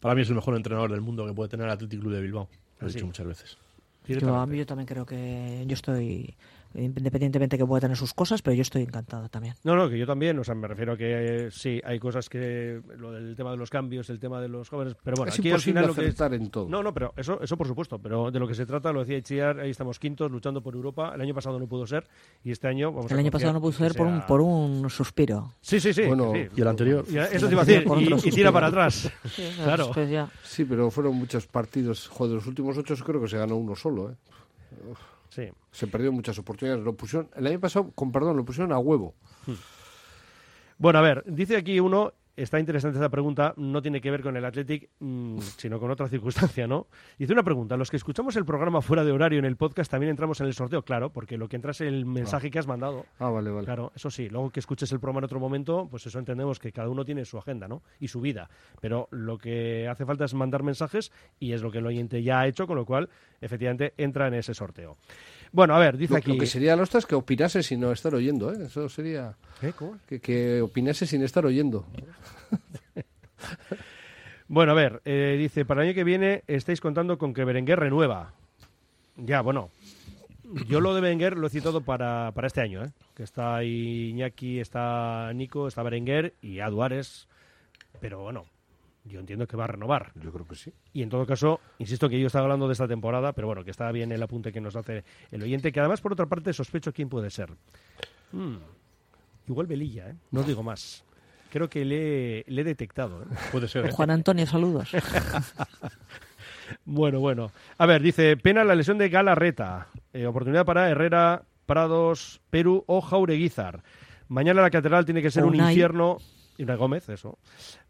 Para mí es el mejor entrenador del mundo que puede tener el Athletic Club de Bilbao. Lo he Así. dicho muchas veces. yo, a Directamente. mí yo también creo que yo estoy independientemente que pueda tener sus cosas, pero yo estoy encantado también. No, no, que yo también, o sea, me refiero a que eh, sí, hay cosas que, lo del tema de los cambios, el tema de los jóvenes, pero bueno, Es aquí al final lo que es- en todo. No, no, pero eso, eso por supuesto, pero de lo que se trata, lo decía Itziar, ahí estamos quintos, luchando por Europa, el año pasado no pudo ser, y este año vamos a El año pasado no pudo ser por un, por un suspiro. Sí, sí, sí. Bueno, sí. Y el anterior. Y eso te iba a decir, y, tira para atrás. claro. Ya. Sí, pero fueron muchos partidos. Joder, los últimos ocho creo que se ganó uno solo, ¿eh? Sí. Se perdieron muchas oportunidades. Lo pusieron, el año pasado, con perdón, lo pusieron a huevo. Bueno, a ver, dice aquí uno, está interesante esta pregunta, no tiene que ver con el Athletic, mm, sino con otra circunstancia, ¿no? Dice una pregunta, los que escuchamos el programa fuera de horario en el podcast también entramos en el sorteo, claro, porque lo que entra es el mensaje que has mandado. Ah, vale, vale. Claro, eso sí, luego que escuches el programa en otro momento, pues eso entendemos que cada uno tiene su agenda, ¿no? Y su vida. Pero lo que hace falta es mandar mensajes y es lo que el oyente ya ha hecho, con lo cual, efectivamente, entra en ese sorteo. Bueno, a ver, dice Lo, aquí... lo que sería lo es que opinase sin no estar oyendo, ¿eh? Eso sería... ¿Cómo? Que, que opinase sin estar oyendo. Bueno, a ver, eh, dice, para el año que viene estáis contando con que Berenguer renueva. Ya, bueno. Yo lo de Berenguer lo he citado para, para este año, ¿eh? Que está ahí Iñaki, está Nico, está Berenguer y Aduares. Pero bueno, yo entiendo que va a renovar. Yo creo que sí. Y en todo caso, insisto que yo estaba hablando de esta temporada, pero bueno, que está bien el apunte que nos hace el oyente, que además, por otra parte, sospecho quién puede ser. Hmm, Igual Velilla, ¿eh? No os digo más. Creo que le, le he detectado. ¿eh? Puede ser. ¿eh? Juan Antonio, saludos. Bueno, bueno. A ver, dice, pena la lesión de Galarreta. Eh, oportunidad para Herrera, Prados, Perú o Jaureguizar. Mañana la catedral tiene que ser un infierno. Y Unai Gómez, eso.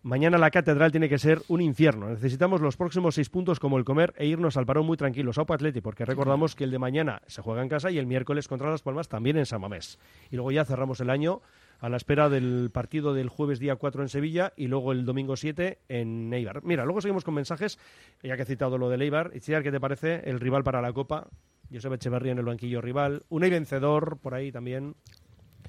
Mañana la catedral tiene que ser un infierno. Necesitamos los próximos seis puntos como el comer e irnos al parón muy tranquilos. Aupa Atleti, porque recordamos que el de mañana se juega en casa y el miércoles contra Las Palmas también en San Mamés. Y luego ya cerramos el año a la espera del partido del jueves día 4 en Sevilla y luego el domingo 7 en Eibar. Mira, luego seguimos con mensajes, ya que he citado lo del Eibar. Itziar, ¿qué te parece? El rival para la Copa. Josep Echeverría en el banquillo rival. Un vencedor por ahí también.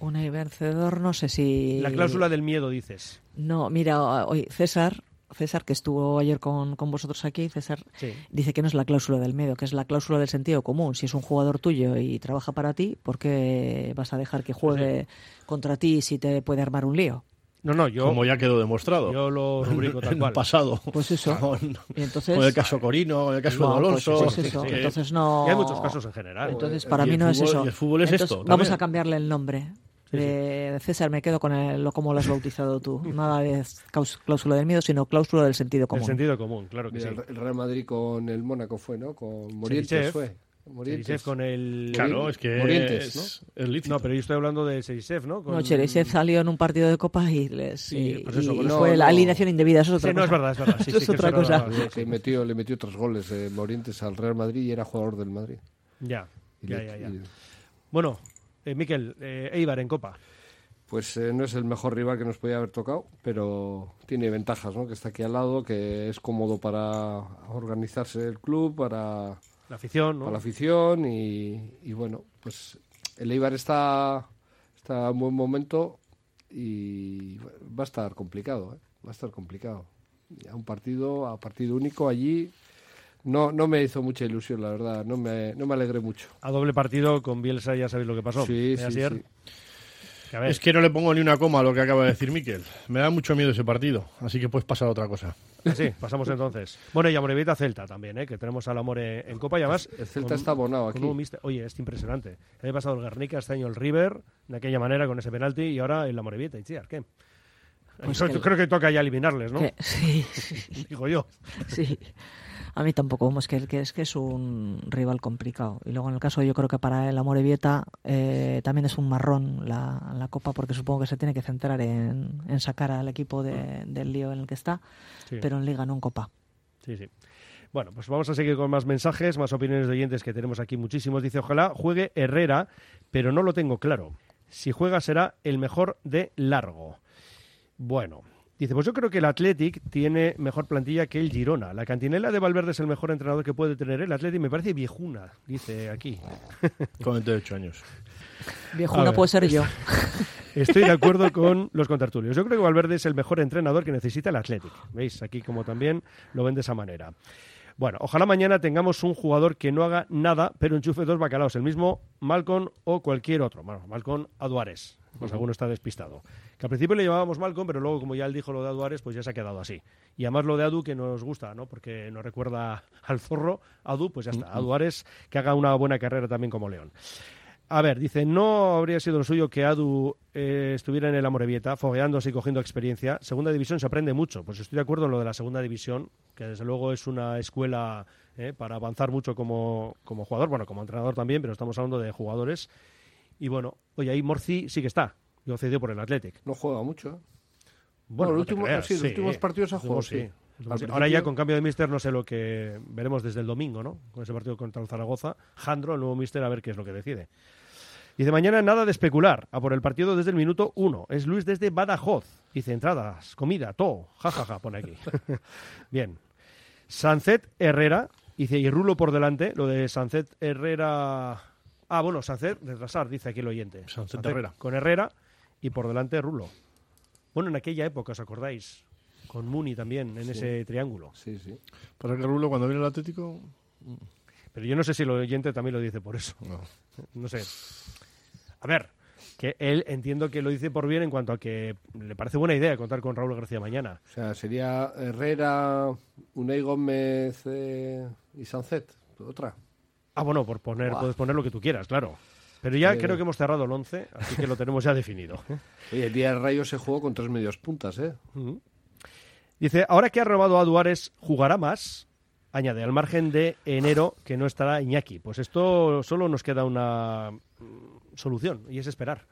Un vencedor, no sé si... La cláusula del miedo, dices. No, mira, hoy César, César que estuvo ayer con, con vosotros aquí, César Sí. dice que no es la cláusula del miedo, que es la cláusula del sentido común. Si es un jugador tuyo y trabaja para ti, ¿por qué vas a dejar que juegue contra ti si te puede armar un lío? No, no, yo, Como ya quedó demostrado. yo lo rubrico tal en cual. el pasado. Pues eso. Con, Y entonces, con el caso Corino, con el caso No, de Alonso. pues es eso. Entonces no. Y hay muchos casos en general. Entonces, para mí no es eso. y el fútbol es Entonces, esto Vamos también. a cambiarle el nombre. De César, me quedo con el, lo como lo has bautizado tú. Nada de cláusula del miedo, sino cláusula del sentido El común. sentido común, claro que Mira, sí. el- el Real Madrid con el Mónaco fue, ¿no? Con Morientes fue. Morientes. Con el... Claro, es que Morientes, es, es lícito. No, pero yo estoy hablando de Serichev, ¿no? Con- No, Cheresev salió en un partido de copa y, les, Sí, y- pues eso, y fue no, la no. alineación indebida. Eso es otra Sí, no, es cosa. verdad, es verdad. Sí, Eso sí, es que otra cosa. sí, Que metió, le metió tres goles eh, Morientes al Real Madrid y era jugador del Madrid. Ya, Y ya, le- ya, ya. y- Bueno, eh, Miquel, eh, Eibar en Copa. Pues eh, no es el mejor rival que nos podía haber tocado, pero tiene ventajas, ¿no? Que está aquí al lado, que es cómodo para organizarse el club, para, La afición, ¿no? para la afición y, y bueno, pues el Eibar está, está en buen momento y va a estar complicado, ¿eh? Va a estar complicado. A un partido, a partido único allí, no, no me hizo mucha ilusión, la verdad, no me, no me alegré mucho. A doble partido con Bielsa ya sabéis lo que pasó. Sí, ¿Eh, sí, sí. Que a ver, Es que no le pongo ni una coma a lo que acaba de decir Miquel. Me da mucho miedo ese partido, así que puedes pasar a otra cosa. Sí, pasamos entonces. Bueno, y Amorebieta Celta también, ¿eh? que tenemos al Amore en Copa y además. El Celta con- está abonado con aquí. Oye, es impresionante. Año pasado el Guernica, este año el River, de aquella manera con ese penalti y ahora el Amorebieta. ¿Y ¿qué? Pues Creo- que- Creo que toca ya eliminarles, ¿no? Que- sí, Digo yo. sí. A mí tampoco, vamos, que, que es que es un rival complicado. Y luego en el caso, yo creo que para el Amorebieta eh, también es un marrón la, la Copa, porque supongo que se tiene que centrar en, en sacar al equipo de- del lío en el que está, Sí. pero en Liga, no en Copa. Sí, sí. Bueno, pues vamos a seguir con más mensajes, más opiniones de oyentes que tenemos aquí muchísimos. Dice, ojalá juegue Herrera, pero no lo tengo claro. Si juega será el mejor de largo. Bueno, dice, pues yo creo que el Athletic tiene mejor plantilla que el Girona. La cantinela de Valverde es el mejor entrenador que puede tener el Athletic. Me parece viejuna, dice aquí. Con 28 años. Viejuna puede ser yo. Estoy de acuerdo con los contertulios. Yo creo que Valverde es el mejor entrenador que necesita el Athletic. ¿Veis? Aquí como también lo ven de esa manera. Bueno, ojalá mañana tengamos un jugador que no haga nada, pero enchufe dos bacalaos, el mismo Malcolm o cualquier otro. Bueno, Malcolm Aduares, pues alguno está despistado. Que al principio le llamábamos Malcolm, pero luego, como ya él dijo lo de Aduares, pues ya se ha quedado así. Y además lo de Adu, que nos gusta, ¿no? Porque nos recuerda al zorro, Adu, pues ya está. Aduares, que haga una buena carrera también como León. A ver, dice, no habría sido lo suyo que Adu eh, estuviera en el Amorebieta, fogueándose y cogiendo experiencia. Segunda división se aprende mucho. Pues estoy de acuerdo en lo de la segunda división, que desde luego es una escuela eh, para avanzar mucho como, como jugador, bueno, como entrenador también, pero estamos hablando de jugadores. Y bueno, oye, ahí Morci sí que está. Yo cedido por el Athletic. No juega mucho. ¿eh? Bueno, Bueno, no el te último- creas, sí, los últimos partidos ha jugado, sí. Ahora ya con cambio de míster no sé lo que veremos desde el domingo, ¿no? Con ese partido contra el Zaragoza. Jandro, el nuevo míster, a ver qué es lo que decide. Dice, mañana nada de especular. A por el partido desde el minuto uno. Es Luis desde Badajoz. Dice, entradas, comida, todo. Ja, ja, ja, pone aquí. Bien. Sancet Herrera. Dice, y Rulo por delante. Lo de Sancet Herrera... Ah, bueno, Sancet retrasar, dice aquí el oyente. Sancet Herrera. Con Herrera y por delante Rulo. Bueno, en aquella época, ¿os acordáis? Con Muni también, en Sí. ese triángulo. Sí, sí. Para que Rulo cuando viene el Atlético... Pero yo no sé si el oyente también lo dice por eso. No. No sé. A ver, que él entiendo que lo dice por bien en cuanto a que le parece buena idea contar con Raúl García mañana. O sea, sería Herrera, Unai Gómez eh, y Sancet. Otra. Ah, bueno, por poner, puedes poner lo que tú quieras, claro. Pero ya Sí. creo que hemos cerrado el 11, así que lo tenemos ya definido. Oye, el día del Rayo se jugó con tres medios puntas, ¿eh? Dice, ahora que ha robado a Duárez, ¿jugará más? Añade, al margen de enero que no estará Iñaki. Pues esto solo nos queda una solución, y es esperar.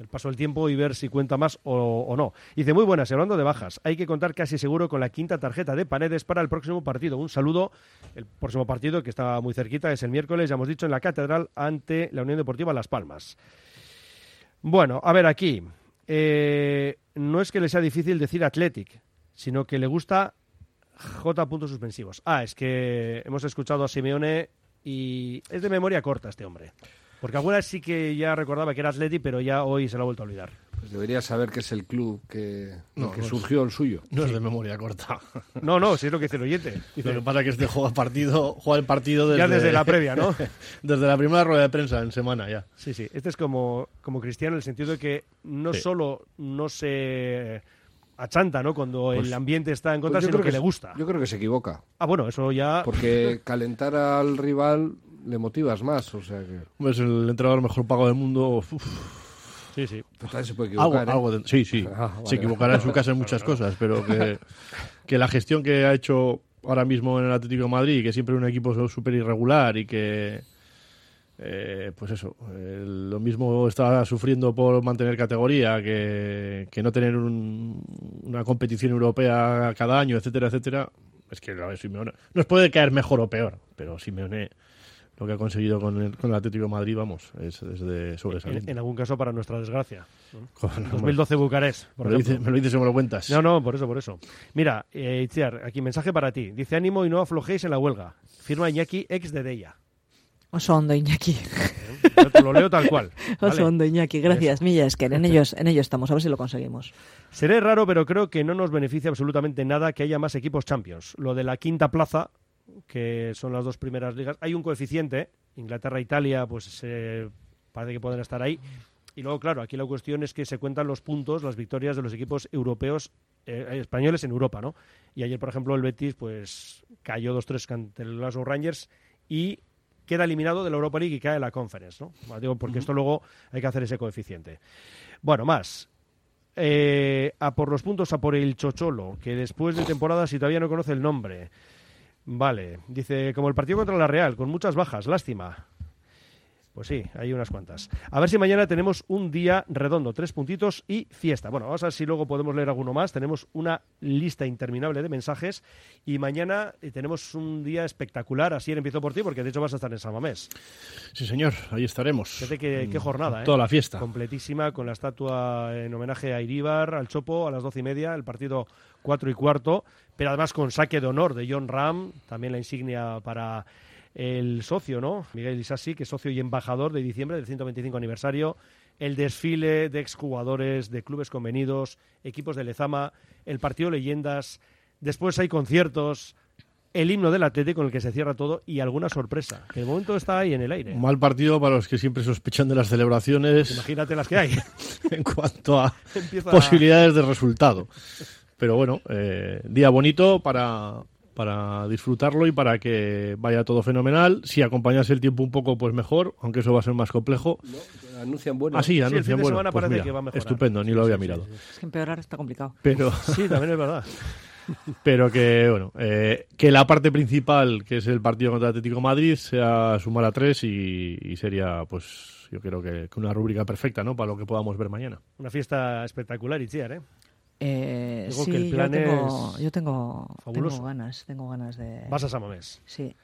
El paso del tiempo y ver si cuenta más o, o no. Dice, muy buenas, y hablando de bajas, hay que contar casi seguro con la quinta tarjeta de Paredes para el próximo partido. Un saludo. El próximo partido, que está muy cerquita, es el miércoles, ya hemos dicho, en la Catedral ante la Unión Deportiva Las Palmas. Bueno, a ver aquí. Eh, no es que le sea difícil decir Athletic, sino que le gusta J. puntos suspensivos. Ah, es que hemos escuchado a Simeone y es de memoria corta este hombre. Porque alguna sí que ya recordaba que era Athletic, pero ya hoy se lo ha vuelto a olvidar. Pues debería saber que es el club que, No, que no es- surgió el suyo. No es de memoria corta. No, no, si es lo que dice el oyente. Dice, Lo que pasa es que este juega partido, juega el partido desde, Ya desde la previa, ¿no? desde la primera rueda de prensa en semana ya. Sí, sí. Este es como, como cristiano en el sentido de que no Sí. solo no se achanta, ¿no? Cuando Pues- el ambiente está en contra, Pues yo sino creo que, le gusta. Yo creo que se equivoca. Ah, bueno, eso ya... Porque calentar al rival le motivas más. O sea que. Hombre, Es el entrenador mejor pago del mundo. Uf, Sí, sí. También se puede algo, equivocar. ¿eh? algo de- sí, sí. Ah, vale. se equivocará en su casa en muchas cosas, pero que, que la gestión que ha hecho ahora mismo en el Atlético de Madrid, que siempre es un equipo súper irregular y que, eh, pues eso, eh, lo mismo está sufriendo por mantener categoría que, que no tener un- una competición europea cada año, etcétera, etcétera. Es que no, Simeone nos puede caer mejor o peor, pero Simeone lo que ha conseguido con el, con el Atlético de Madrid, vamos, es, es de En, sobresaliente. en algún caso, para nuestra desgracia. ¿no? Con- 2012 Bucarest, por me, lo dices, me lo dices y me lo cuentas. No, no, por eso, por eso. Mira, eh, Itziar, aquí mensaje para ti. Dice ánimo y no aflojéis en la huelga. Firma Iñaki, ex de Deia. Oso hondo, Iñaki. Yo te lo leo tal cual. ¿vale? hondo, Iñaki. Gracias, Milla. Es que en ellos, en ellos estamos. A ver si lo conseguimos. Seré raro, pero creo que no nos beneficia absolutamente nada que haya más equipos Champions. Lo de la quinta plaza, que son las dos primeras ligas, hay un coeficiente. Inglaterra e Italia, pues eh, parece que pueden estar ahí. Y luego, claro, aquí la cuestión es que se cuentan los puntos, las victorias de los equipos europeos, eh, españoles en Europa, ¿no? Y ayer, por ejemplo, el Betis, pues cayó 2-3 ante el Glasgow Rangers y queda eliminado de la Europa League y cae la Conference, ¿no? Digo, porque esto luego hay que hacer ese coeficiente. Bueno, más. Eh, a por los puntos, a por el Chocholo, que después de temporada, si todavía no conoce el nombre. Vale, dice, como el partido contra la Real, con muchas bajas, lástima. Pues sí, hay unas cuantas. A ver si mañana tenemos un día redondo, tres puntitos y fiesta. Bueno, vamos a ver si luego podemos leer alguno más. Tenemos una lista interminable de mensajes y mañana eh, tenemos un día espectacular. Así empiezo por ti, porque de hecho vas a estar en San Mamés. Sí, señor, ahí estaremos. Fíjate qué, qué jornada, ¿eh? Toda la fiesta. Completísima, con la estatua en homenaje a Iríbar, al Chopo, a las doce y media, el partido cuatro y cuarto, pero además con saque de honor de John Ram, también la insignia para el socio, ¿no? Miguel Isasi, que es socio y embajador de diciembre del 125 aniversario, el desfile de exjugadores, de clubes convenidos, equipos de Lezama, el partido Leyendas, después hay conciertos, el himno del Atleti con el que se cierra todo y alguna sorpresa. Que de momento está ahí en el aire. Mal partido para los que siempre sospechan de las celebraciones. Imagínate las que hay. en cuanto a Empieza- posibilidades de resultado. Pero bueno, eh, día bonito para, para disfrutarlo y para que vaya todo fenomenal. Si acompañase el tiempo un poco, pues mejor, aunque eso va a ser más complejo. Anuncian bueno. Ah, sí, Sí, el fin anuncian de bueno. semana Pues parece mira, que va a. Estupendo, ni Sí, lo había sí, mirado. sí. Es que empeorar está complicado. Pero, Sí, también es verdad. pero que bueno, eh, que la parte principal, que es el partido contra el Atlético de Madrid, sea sumar a tres y, y sería, pues, yo creo que, que una rúbrica perfecta, ¿no? Para lo que podamos ver mañana. Una fiesta espectacular, Itziar, ¿eh? Eh, Digo sí, que el plan yo tengo, es yo tengo, fabuloso. tengo ganas, tengo ganas de... Vas a Samamés. Sí.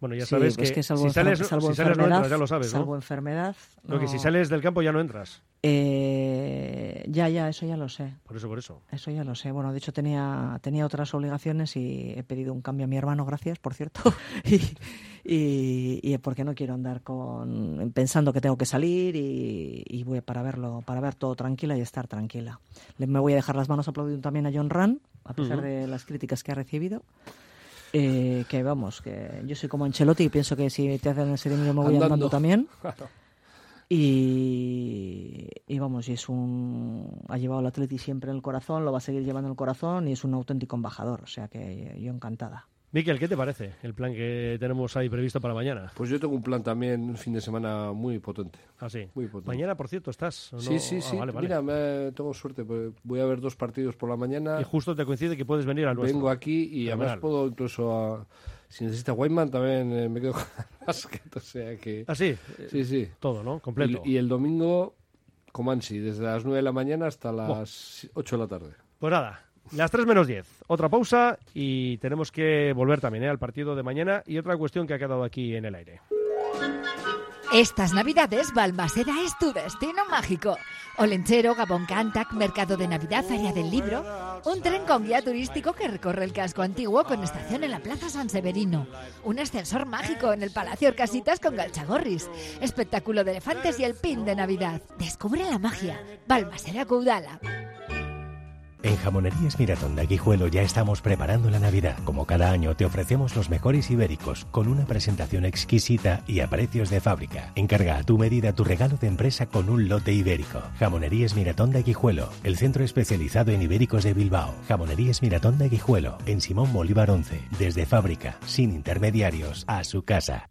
Bueno, ya sabes pues que, que salvo si sales, salvo si sales no enfermedad, entras, ya lo sabes, ¿no? salvo enfermedad, No, que si no. sales del campo ya no entras. Eh, ya, ya, eso ya lo sé. Por eso, por eso. Eso ya lo sé. Bueno, de hecho tenía, tenía otras obligaciones y he pedido un cambio a mi hermano, gracias, por cierto. y, y, y porque no quiero andar con pensando que tengo que salir y, y voy para verlo, para ver todo tranquila y estar tranquila. Le, me voy a dejar las manos aplaudiendo también a John Run, a pesar de las críticas que ha recibido. Eh, que vamos, que yo soy como Ancelotti y pienso que si te hacen ese dinero me voy Andando. andando también. Y, y vamos, y es un. Ha llevado al Atleti siempre en el corazón, lo va a seguir llevando en el corazón y es un auténtico embajador. O sea que yo encantada. Miquel, ¿qué te parece el plan que tenemos ahí previsto para mañana? Pues yo tengo un plan también, un fin de semana muy potente. Ah, sí. Muy potente. Mañana, por cierto, estás. ¿o no? Sí, sí, Ah, sí. vale, vale. Mira, me- tengo suerte. pues voy a ver dos partidos por la mañana. Y justo te coincide que puedes venir al nuestro. Vengo aquí y además puedo incluso a... Si necesita Wyman también eh, me quedo con el basket, o sea que... Ah, sí. Sí, sí. Todo, ¿no? Completo. Y, y el domingo, Comansi, desde las 9 de la mañana hasta las 8 de la tarde. Pues nada, las 3 menos 10. Otra pausa y tenemos que volver también ¿eh? al partido de mañana. Y otra cuestión que ha quedado aquí en el aire. Estas navidades Balmaseda es tu destino mágico. Olenchero, Gabón Cantac, Mercado de Navidad, Feria del Libro, un tren con guía turístico que recorre el casco antiguo con estación en la Plaza San Severino, un ascensor mágico en el Palacio Orcasitas con Galchagorris, espectáculo de elefantes y el pin de Navidad. Descubre la magia. Balmaseda Caudala. En Jamonerías Miratón de Aguijuelo ya estamos preparando la Navidad. Como cada año te ofrecemos los mejores ibéricos con una presentación exquisita y a precios de fábrica. Encarga a tu medida tu regalo de empresa con un lote ibérico. Jamonerías Miratón de Aguijuelo, el centro especializado en ibéricos de Bilbao. Jamonerías Miratón de Aguijuelo, en Simón Bolívar 11, desde fábrica, sin intermediarios, a su casa.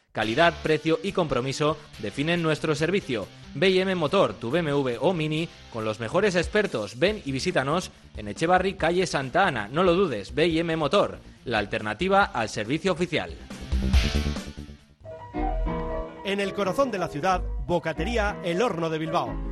Calidad, precio y compromiso definen nuestro servicio. BM Motor, tu BMW o Mini, con los mejores expertos. Ven y visítanos en Echevarri, calle Santa Ana. No lo dudes, BM Motor, la alternativa al servicio oficial. En el corazón de la ciudad, Bocatería El Horno de Bilbao.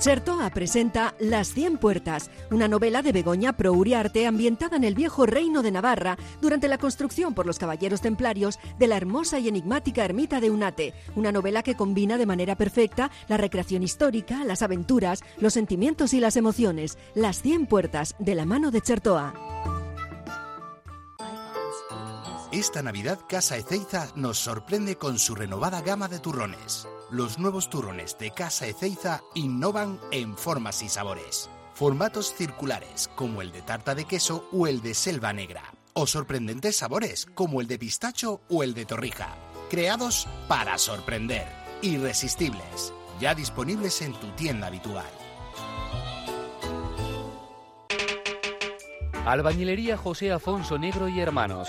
Chertoa presenta Las Cien Puertas, una novela de Begoña Pro Uriarte ambientada en el viejo reino de Navarra durante la construcción por los caballeros templarios de la hermosa y enigmática ermita de Unate, una novela que combina de manera perfecta la recreación histórica, las aventuras, los sentimientos y las emociones. Las Cien Puertas, de la mano de Chertoa. Esta Navidad Casa Ezeiza nos sorprende con su renovada gama de turrones. Los nuevos turrones de Casa Ezeiza innovan en formas y sabores. Formatos circulares como el de tarta de queso o el de selva negra. o sorprendentes sabores como el de pistacho o el de torrija. Creados para sorprender. Irresistibles. Ya disponibles en tu tienda habitual. Albañilería José Afonso Negro y Hermanos.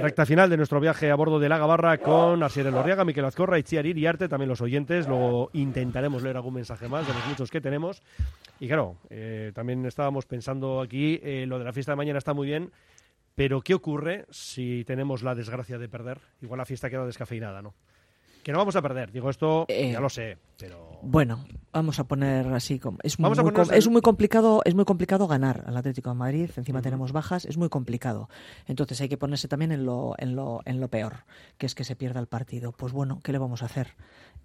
Recta final de nuestro viaje a bordo de la Gabarra con Asier Elorriaga, Miquel Azcorra, Itziar Iriarte, también los oyentes. Luego intentaremos leer algún mensaje más de los muchos que tenemos. Y claro, eh, también estábamos pensando aquí, eh, lo de la fiesta de mañana está muy bien, pero ¿qué ocurre si tenemos la desgracia de perder? Igual la fiesta queda descafeinada, ¿no? Que no vamos a perder, digo esto, Eh, ya lo sé, pero... Bueno, vamos a poner así como es muy, com- es muy complicado, es muy complicado ganar al Atlético de Madrid, encima tenemos bajas, es muy complicado. Entonces hay que ponerse también en lo en lo en lo peor, que es que se pierda el partido. Pues bueno, ¿qué le vamos a hacer?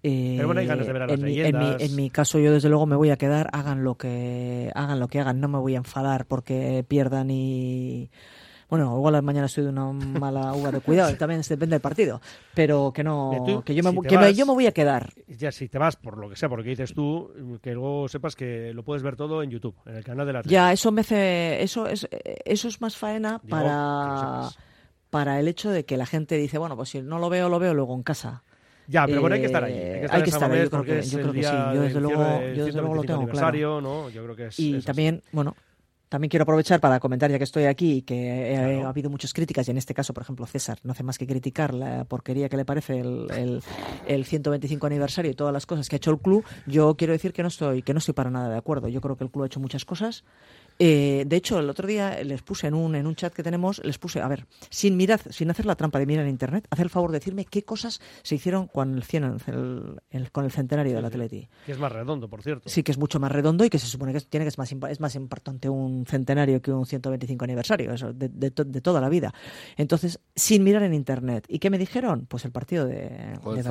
Eh, Pero bueno, hay ganas de ver a las en, mi, en, mi, en mi caso yo desde luego me voy a quedar, hagan lo que hagan lo que hagan, no me voy a enfadar porque pierdan y bueno, igual mañana estoy de una mala uva de cuidado, también depende del partido, pero que no, tú, que yo me, si que me- vas- yo me voy a quedar. Ya, si te vas por lo que sea, por lo que dices tú, que luego sepas que lo puedes ver todo en YouTube, en el canal de la Ya, eso me hace, eso es, eso es más faena Digo, para, para el hecho de que la gente dice, bueno, pues si no lo veo, lo veo luego en casa. Ya, pero bueno, hay que estar allí. Eh, Hay que estar, hay que en San estar ahí, yo creo porque que- es yo el creo que sí. Yo desde luego- yo desde luego lo 125 tengo claro. ¿no? Yo creo que es, Y es así. también, bueno, también quiero aprovechar para comentar, ya que estoy aquí, y que eh, ha habido muchas críticas, y en este caso, por ejemplo, César no hace más que criticar la porquería que le parece el, el, el 125 aniversario y todas las cosas que ha hecho el club. Yo quiero decir que no estoy, que no estoy para nada de acuerdo. Yo creo que el club ha hecho muchas cosas. Eh, de hecho, el otro día les puse en un, en un chat que tenemos, les puse, a ver, sin mirar, sin hacer la trampa de mirar en internet, hacer el favor de decirme qué cosas se hicieron con el, cien- el- el- con el centenario del Atleti. Que es más redondo, por cierto. Sí, que es mucho más redondo y que se supone que es- tiene que es más es más importante un centenario que un 125 aniversario, eso, de, de to- de toda la vida. Entonces, sin mirar en internet. ¿Y qué me dijeron? Pues el partido de, de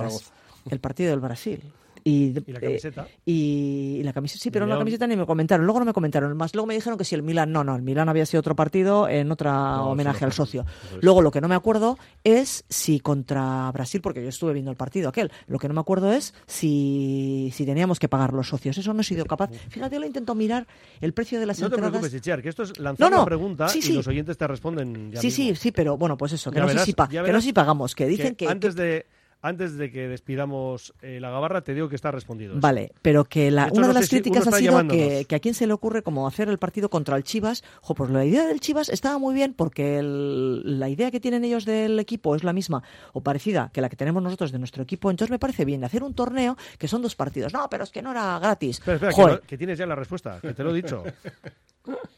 el partido del Brasil. Y, Y la eh, camiseta. y, y la camiseta, sí, pero Y la León. camiseta ni me comentaron. Luego no me comentaron. Más luego me dijeron que si el Milan, no, no, el Milan había sido otro partido en otra No, homenaje sí, al no, socio. Luego lo que no me acuerdo es si contra Brasil, porque yo estuve viendo el partido aquel, lo que no me acuerdo es si, si teníamos que pagar los socios. Eso no he sido capaz. Fíjate, lo intento mirar el precio de las No te entradas. preocupes, Itziar, que esto es lanzar No, no, una pregunta sí, y los oyentes te responden ya Sí, mismo. sí, sí, pero bueno, pues eso, que, no, verás- sé si pa- que no sé si pagamos, que dicen que, antes de antes de que despidamos eh, la gabarra te digo que está respondido. eso. Vale, pero que la, una no de las si críticas ha está sido que, que a quién se le ocurre como hacer el partido contra el Chivas. Jo, pues la idea del Chivas estaba muy bien porque el- la idea que tienen ellos del equipo es la misma o parecida que la que tenemos nosotros de nuestro equipo. Entonces me parece bien hacer un torneo que son dos partidos. No, pero es que no era gratis. Espera, espera, que, no- que tienes ya la respuesta, que te lo he dicho.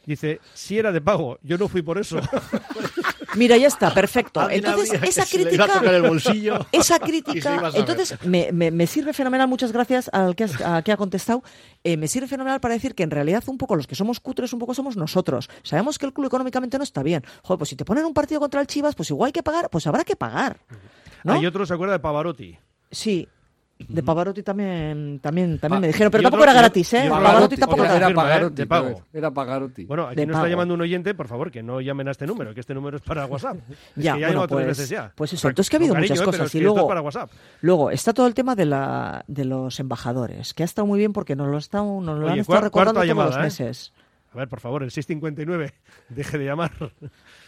Dice, si era de pago, yo no fui por eso. Mira, ya está, perfecto. Entonces, esa crítica. Esa crítica. Entonces, me, me- me sirve fenomenal. Muchas gracias al que, has- a que ha contestado. Eh, me sirve fenomenal para decir que en realidad, un poco los que somos cutres, un poco somos nosotros. Sabemos que el club económicamente no está bien. Joder, pues si te ponen un partido contra el Chivas, pues igual hay que pagar, pues habrá que pagar. ¿no? Hay otro se acuerda de Pavarotti. Sí. De Pavarotti también, también, también Pa- me dijeron, pero tampoco otro- era gratis, ¿eh? Pavarotti tampoco era firma, ¿eh? Pagarotti, de pago. Era Pagarotti. Bueno, aquí De nos está pago. llamando un oyente, por favor, que no llamen a este número, que este número es para WhatsApp. Es Ya, que ya bueno, pues, veces ya. pues eso. Entonces que ha habido cariño, muchas ¿eh? Pero cosas. es Y que luego, para WhatsApp. luego está todo el tema de, la, de los embajadores, que ha estado muy bien porque nos lo, está, nos lo han estado recordando todos los ¿eh? meses. A ver, por favor, el 659, deje de llamar.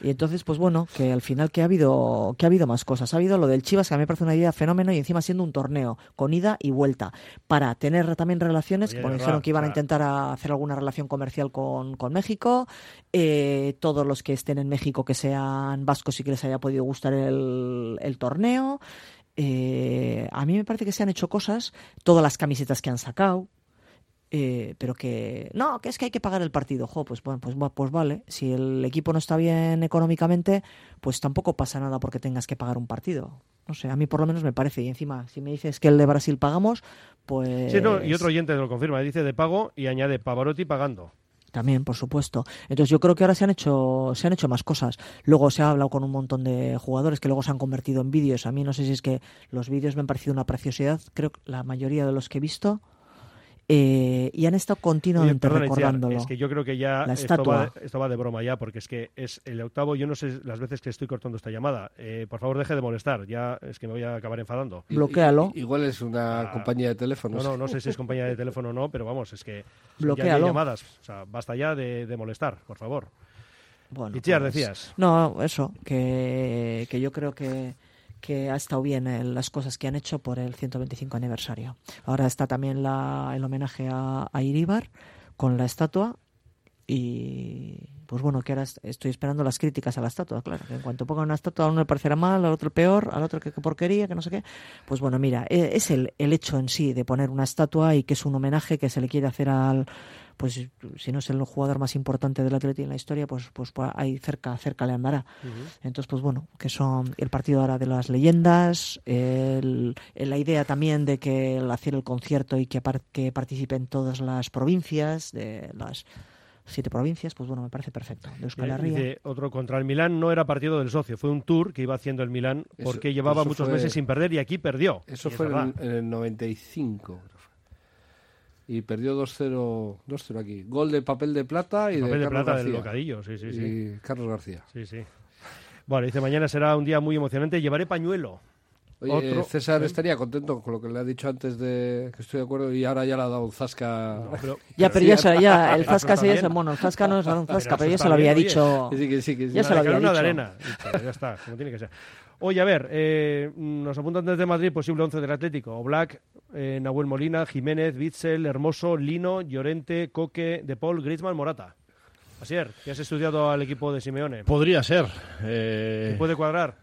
Y entonces, pues bueno, que al final que ha habido que ha habido más cosas. Ha habido lo del Chivas, que a mí me parece una idea fenómeno y encima siendo un torneo con ida y vuelta para tener también relaciones, Oye, que bueno, de dijeron que iban a intentar a hacer alguna relación comercial con, con México. Eh, todos los que estén en México que sean vascos y que les haya podido gustar el, el torneo. Eh, a mí me parece que se han hecho cosas, todas las camisetas que han sacado, eh, pero que no, que es que hay que pagar el partido. Jo, pues bueno, pues, pues vale. Si el equipo no está bien económicamente, pues tampoco pasa nada porque tengas que pagar un partido. No sé, a mí por lo menos me parece. Y encima, si me dices que el de Brasil pagamos, pues. Sí, no, y otro oyente lo confirma, dice de pago y añade Pavarotti pagando. también, por supuesto. Entonces yo creo que ahora se han hecho se han hecho más cosas. Luego se ha hablado con un montón de jugadores que luego se han convertido en vídeos. A mí no sé si es que los vídeos me han parecido una preciosidad. Creo que la mayoría de los que he visto eh, y han estado continuamente Oye, recordándolo. Es que yo creo que ya La esto estatua. va, esto va de broma ya, porque es que es el octavo. Yo no sé las veces que estoy cortando esta llamada. Eh, por favor, deje de molestar. Ya es que me voy a acabar enfadando. I- Igual es una Ah, compañía de teléfonos. No, no, no sé si es compañía de teléfono o no, pero vamos, es que son ya Bloquéalo. diez llamadas. O sea, basta ya de, de molestar, por favor. Bueno, Itziar, pues, decías. No, eso, que, que yo creo que, que ha estado bien eh, las cosas que han hecho por el 125 aniversario. Ahora está también la, el homenaje a, a con la estatua y pues bueno, que ahora est- estoy esperando las críticas a la estatua, claro, que en cuanto pongan una estatua a uno le parecerá mal, al otro peor, al otro que, que porquería, que no sé qué. Pues bueno, mira, e- es el, el hecho en sí de poner una estatua y que es un homenaje que se le quiere hacer al, pues si no es el jugador más importante del Atleti en la historia, pues, pues por ahí cerca, cerca le andará. Entonces, pues bueno, que son el partido ahora de las leyendas, el- el- la idea también de que el hacer el concierto y que, par- que participen todas las provincias, de las siete provincias, pues bueno, me parece perfecto. De Euskal Herria. dice otro contra el Milán no era partido del socio, fue un tour que iba haciendo el Milán Eso- porque llevaba eso muchos fue- meses sin perder y aquí perdió. Eso fue en, verdad. en el 95. Y perdió 2-0 2-0 aquí. Gol de papel de plata y Papel de de Carlos plata del García. bocadillo, sí, sí, sí. Y Carlos García. Sí, sí. Bueno, dice mañana será un día muy emocionante. Llevaré pañuelo. Oye, Otro- César estaría contento con lo que le ha dicho antes de que estoy de acuerdo y ahora ya le ha dado un zasca. Ya, pero ya, se- ya el Zasca sí, también. bueno, el Zasca no es un Zasca, Pero pero ya se lo había dicho. sí, que sí, que sí. Ya se lo había de dicho. de arena. Dicho, ya está, como tiene que ser. Oye, a ver, eh, nos apuntan desde Madrid posible 11 del Atlético. Oblak, eh, Nahuel Molina, Jiménez, Bitzel, Hermoso, Lino, Llorente, Coque, De Paul, Griezmann, Morata. Asier, que has estudiado al equipo de Simeone. Podría ser. eh, ¿Te puede cuadrar?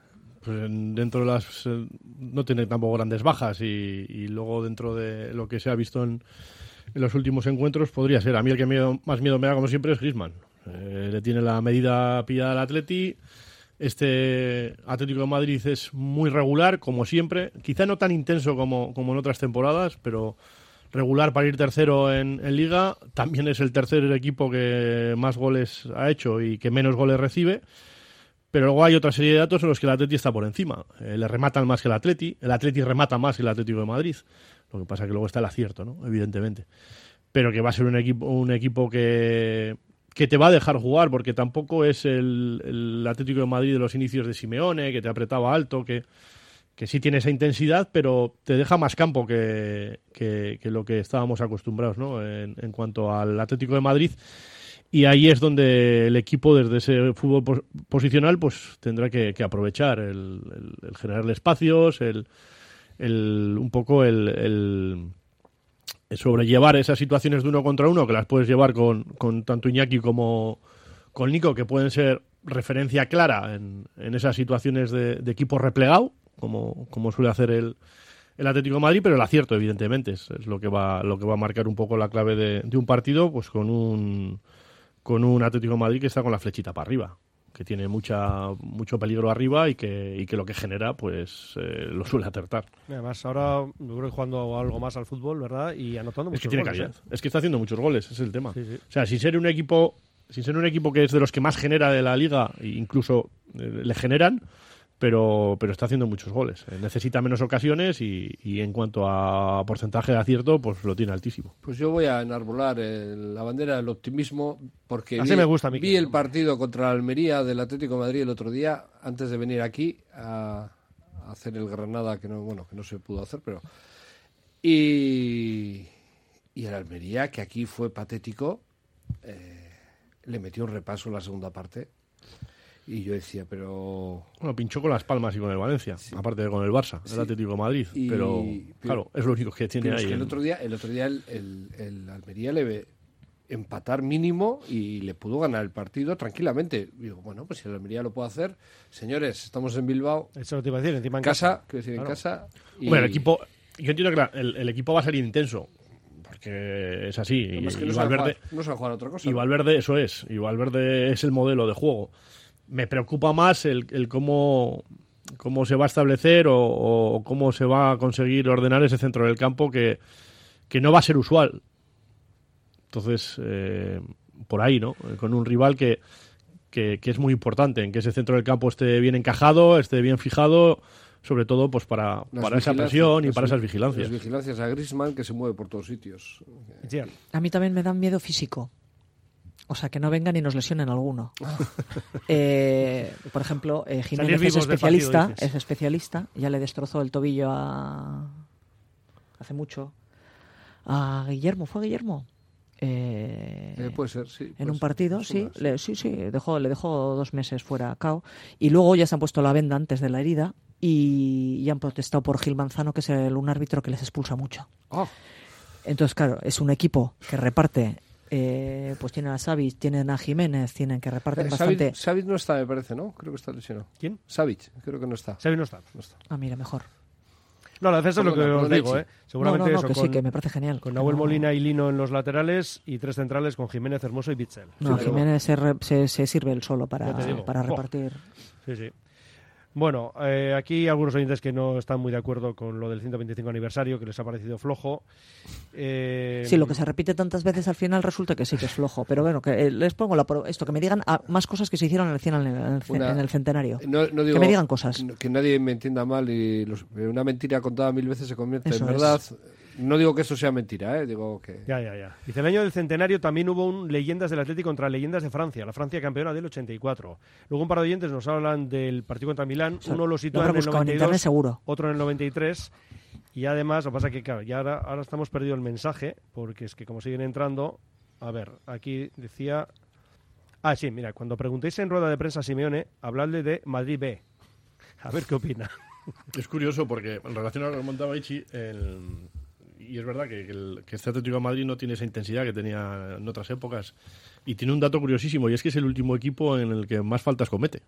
pues en- dentro de las eh, no tiene tampoco grandes bajas y, y luego dentro de lo que se ha visto en, en los últimos encuentros podría ser a mí el que miedo- más miedo me da como siempre es Griezmann Eh, le tiene la medida pillada al Atleti este Atlético de Madrid es muy regular como siempre quizá no tan intenso como, como en otras temporadas pero regular para ir tercero en, liga también es el tercer equipo que más goles ha hecho y que menos goles recibe pero luego hay otra serie de datos en los que el Atleti está por encima. Eh, le rematan más que el Atleti. El Atleti remata más que el Atlético de Madrid. Lo que pasa que luego está el acierto, ¿no? Evidentemente. Pero que va a ser un equipo, un equipo que, que te va a dejar jugar, porque tampoco es el, el Atlético de Madrid de los inicios de Simeone, que te apretaba alto, que, que sí tiene esa intensidad, pero te deja más campo que, que- lo que estábamos acostumbrados, ¿no? En, en cuanto al Atlético de Madrid. Y ahí es donde el equipo, desde ese fútbol pos- posicional, pues tendrá que, aprovechar el, el- el generarle espacios, el, un poco el sobrellevar esas situaciones de uno contra uno, que las puedes llevar con, con tanto Iñaki como con Nico, que pueden ser referencia clara en, en esas situaciones de, de equipo replegado, como, como suele hacer el, el Atlético Madrid, pero el acierto, evidentemente, es, es lo que va, lo que va a marcar un poco la clave de, de un partido, pues con un con un Atlético Madrid que está con la flechita para arriba, que tiene mucha mucho peligro arriba y que, y que lo que genera, pues eh, lo suele acertar. Además, ahora yo creo que jugando algo más al fútbol, ¿verdad? Y anotando Es muchos que tiene goles, calidad. ¿eh? Es que está haciendo muchos goles, ese es el tema. Sí, sí. O sea, sin ser un equipo, sin ser un equipo que es de los que más genera de la liga, e incluso eh, le generan, pero, pero está haciendo muchos goles. Eh, necesita menos ocasiones y, y en cuanto a porcentaje de acierto, pues lo tiene altísimo. Pues yo voy a enarbolar el- la bandera del optimismo porque Así vi, me gusta, Miquel. vi el partido contra la Almería del Atlético de Madrid el otro día antes de venir aquí a, a hacer el Granada que no bueno que no se pudo hacer pero y y el Almería que aquí fue patético eh, le metió un repaso en la segunda parte y yo decía pero Bueno, pinchó con las Palmas y con el Valencia, aparte de con el Barça, el Sí. Atlético de Madrid. Y- pero, pero- claro, es lo único que tiene Pero es ahí. que el en- otro día, el otro día el, el- el Almería le ve empatar mínimo y le pudo ganar el partido tranquilamente. Y digo, bueno, pues si el Almería lo puede hacer, señores, estamos en Bilbao. Eso lo te iba a decir, encima en casa, casa. quiero decir, en casa. y- Bueno, el equipo, yo entiendo que la- el, el equipo va a ser intenso, porque es así. Y, que y no sabe Valverde, jugar- no jugar a otra cosa. y ¿no? Valverde, eso es, y Valverde es el modelo de juego. Me preocupa más el, el cómo, cómo se va a establecer o, o cómo se va a conseguir ordenar ese centro del campo que, que no va a ser usual. Entonces, eh, por ahí, ¿no? Con un rival que, que, que es muy importante, en que ese centro del campo esté bien encajado, esté bien fijado, sobre todo pues para, para esa presión y las para esas vigilancias. Las vigilancias a Griezmann que se mueve por todos sitios. A mí también me dan miedo físico. O sea, que no vengan y nos lesionen alguno. Eh, por ejemplo, eh, Jiménez es partido, especialista, es especialista. Ya le destrozó el tobillo a... hace mucho. A Guillermo, ¿fue a Guillermo? Eh, Eh, puede ser, sí. en un ser. partido, sí, le, sí, sí, dejó, le dejó dos meses fuera a cao. Y luego ya se han puesto la venda antes de la herida y, ya han protestado por Gil Manzano, que es el- un árbitro que les expulsa mucho. Ah. Entonces, claro, es un equipo que reparte, eh, pues tienen a Savic, tienen a Jiménez, tienen que reparten Eh, bastante. Savic, Savic no está, me parece, ¿no? Creo que está lesionado. ¿Quién? Savic, creo que no está. Savic no está. Ah, mira, mejor. No, la defensa es lo que os digo. ¿eh? Seguramente No, no, no, eso, que con, sí, que me parece genial. Con Nahuel no- Molina y Lino en los laterales y tres centrales con Jiménez, Hermoso y Bitzel. No, Sí, Jiménez se, re- se, se sirve él solo para, para Oh. repartir. Sí, sí. Bueno, eh, aquí algunos oyentes que no están muy de acuerdo con lo del 125 aniversario, que les ha parecido flojo. Eh, Sí, lo que se repite tantas veces al final resulta que sí que es flojo. Pero bueno, que eh, les pongo la pro- esto, que me digan ah, más cosas que se hicieron en el, cien- en el, ce- Una- en el centenario. No, no digo que me digan cosas. Que, que nadie me entienda mal y los- una mentira contada mil veces se convierte Eso en es. No digo que eso sea mentira, ¿eh? Digo que... Ya, ya, ya. Dice, el año del centenario también hubo un Leyendas del Atlético contra Leyendas de Francia, la Francia campeona del 84. Luego un par de oyentes nos hablan del partido contra Milán, sea, uno lo sitúa en el buscado en 92, internet seguro. otro en el 93. Y además, lo que pasa es que, claro, ya ahora, ahora estamos perdido el mensaje, porque es que como siguen entrando, a ver, aquí decía... Ah, sí, mira, cuando preguntéis en rueda de prensa a Simeone, habladle de Madrid B. A ver qué opina. Es curioso porque en relación a lo que comentaba Ichi, el- y es verdad que, el, que este Atlético de Madrid no tiene esa intensidad que tenía en otras épocas. Y tiene un dato curiosísimo, y es que es el último equipo en el que más faltas comete.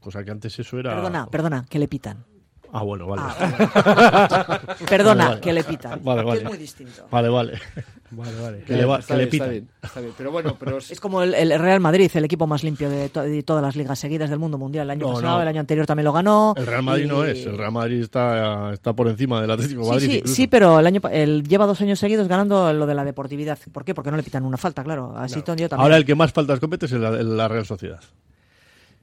Cosa que antes eso era... Perdona, perdona, que le pitan. Ah, bueno, vale. Perdona, Vale, vale. que le pitan. Vale, Que vale. es muy distinto. Vale, vale. Vale, vale. Que le, va- Está que le bien, está pitan. bien, está bien. Pero bueno, pero... Es como el, el Real Madrid, el equipo más limpio de, to- de todas las ligas seguidas del mundo mundial. El año No, pasado, no. el año anterior también lo ganó. El Real Madrid no y- es. El Real Madrid está, está por encima del Atlético de Sí, Madrid. sí, incluso. sí, pero el año el, lleva dos años seguidos ganando lo de la deportividad. ¿Por qué? Porque no le pitan una falta, claro. Así Claro. yo también. Ahora el que más faltas comete es el- el- la Real Sociedad.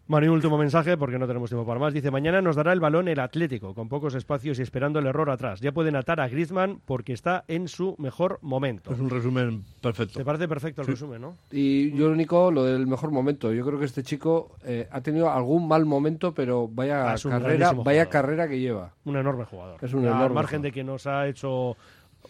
Bueno, y un último mensaje, porque no tenemos tiempo para más. Dice, mañana nos dará el balón el Atlético, con pocos espacios y esperando el error atrás. Ya pueden atar a Griezmann porque está en su mejor momento. Es un resumen perfecto. Te parece perfecto el Sí. resumen, ¿no? Y yo lo único, lo del mejor momento. Yo creo que este chico eh, ha tenido algún mal momento, pero vaya Ah, carrera, vaya que lleva. Un enorme jugador. Es un Ya, enorme Al margen jugador. de que nos ha hecho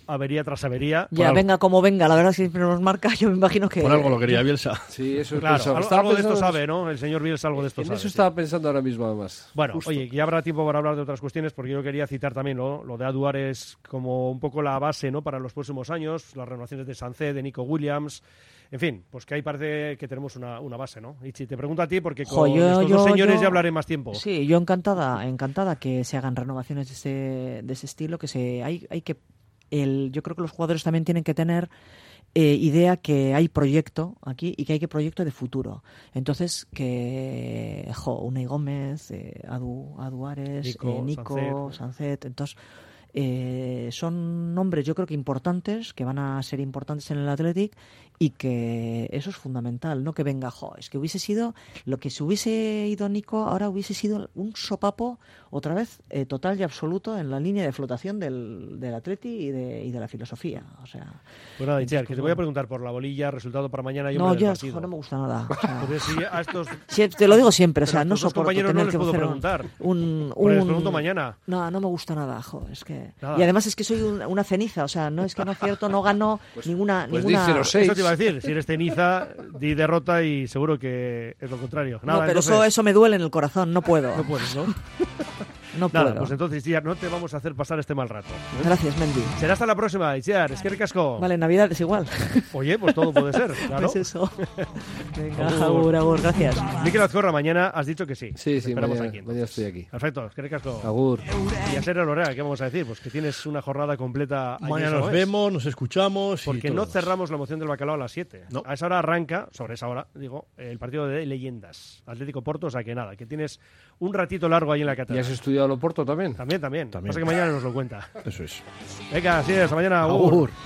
avería tras avería. Ya, venga como venga, la verdad es que siempre nos marca, yo me imagino que... Por algo lo quería Bielsa. Sí, eso es Claro, pensado. algo, algo de esto sabe, ¿no? El señor Bielsa algo de esto En sabe. eso sí. estaba pensando ahora mismo, además. Bueno, Justo. oye, ya habrá tiempo para hablar de otras cuestiones, porque yo quería citar también ¿no? lo de Aduar es como un poco la base ¿no? para los próximos años, las renovaciones de Sancé, de Nico Williams, en fin, pues que ahí parece que tenemos una, una base, ¿no? Ichi, te pregunto a ti, porque con Jo, yo- estos dos señores yo- ya hablaré más tiempo. Sí, yo encantada, encantada que se hagan renovaciones de ese, de ese estilo, que se hay, hay que el, yo creo que los jugadores también tienen que tener eh, idea que hay proyecto aquí y que hay que proyecto de futuro. Entonces, que, jo, Unai Gómez, eh, Adu, Aduares, Nico, eh, Nico, Sancet. Sancet, entonces, eh, son nombres yo creo que importantes, que van a ser importantes en el Athletic y que eso es fundamental, no que venga, jo, es que hubiese sido, lo que se hubiese ido Nico, ahora hubiese sido un sopapo otra vez eh, total y absoluto en la línea de flotación del, del Atleti y de, y de la filosofía. O sea, Pues nada, Itziar, que te Pues voy a bueno. preguntar por la bolilla, resultado para mañana y no, yo jo, no me gusta nada. o sea, Entonces, si a estos... Sí, te lo digo siempre, o sea, no soporto compañeros tener no les que puedo hacer un- preguntar. Un, les un- pregunto mañana. No, no me gusta nada, jo, es que... Nada. Y además es que soy un- una ceniza, o sea, no es que no es cierto, no gano ninguna... pues ninguna... di 0-6. Eso te iba a decir, si eres ceniza, di derrota y seguro que es lo contrario. Nada, no, pero entonces, eso, eso me duele en el corazón, no puedo. No puedes, ¿no? No Nada, puedo. pues entonces, Itziar, no te vamos a hacer pasar este mal rato. Gracias, Mendy. Será hasta la próxima, Itziar. Es que ricasco. Vale, Navidad es igual. Oye, pues todo puede ser, claro. Pues eso. Venga, Agur. agur, gracias. Miquel Azcorra, mañana has dicho que sí. Sí, sí, esperamos mañana, aquí. mañana estoy aquí. Perfecto, es que ricasco. Agur. Y a Sergio Lorea, ¿qué vamos a decir? Pues que tienes una jornada completa. Mañana nos vemos, nos escuchamos. Porque no cerramos la moción del bacalao a las 7. No. A esa hora arranca, sobre esa hora, digo, el partido de leyendas. Atlético Porto, o sea que nada, que tienes un ratito largo ahí en la ¿Y catedral. has estudiado Loporto también? También, también. También. Pasa que mañana nos lo cuenta. Eso es. Venga, así es, hasta mañana. Agur.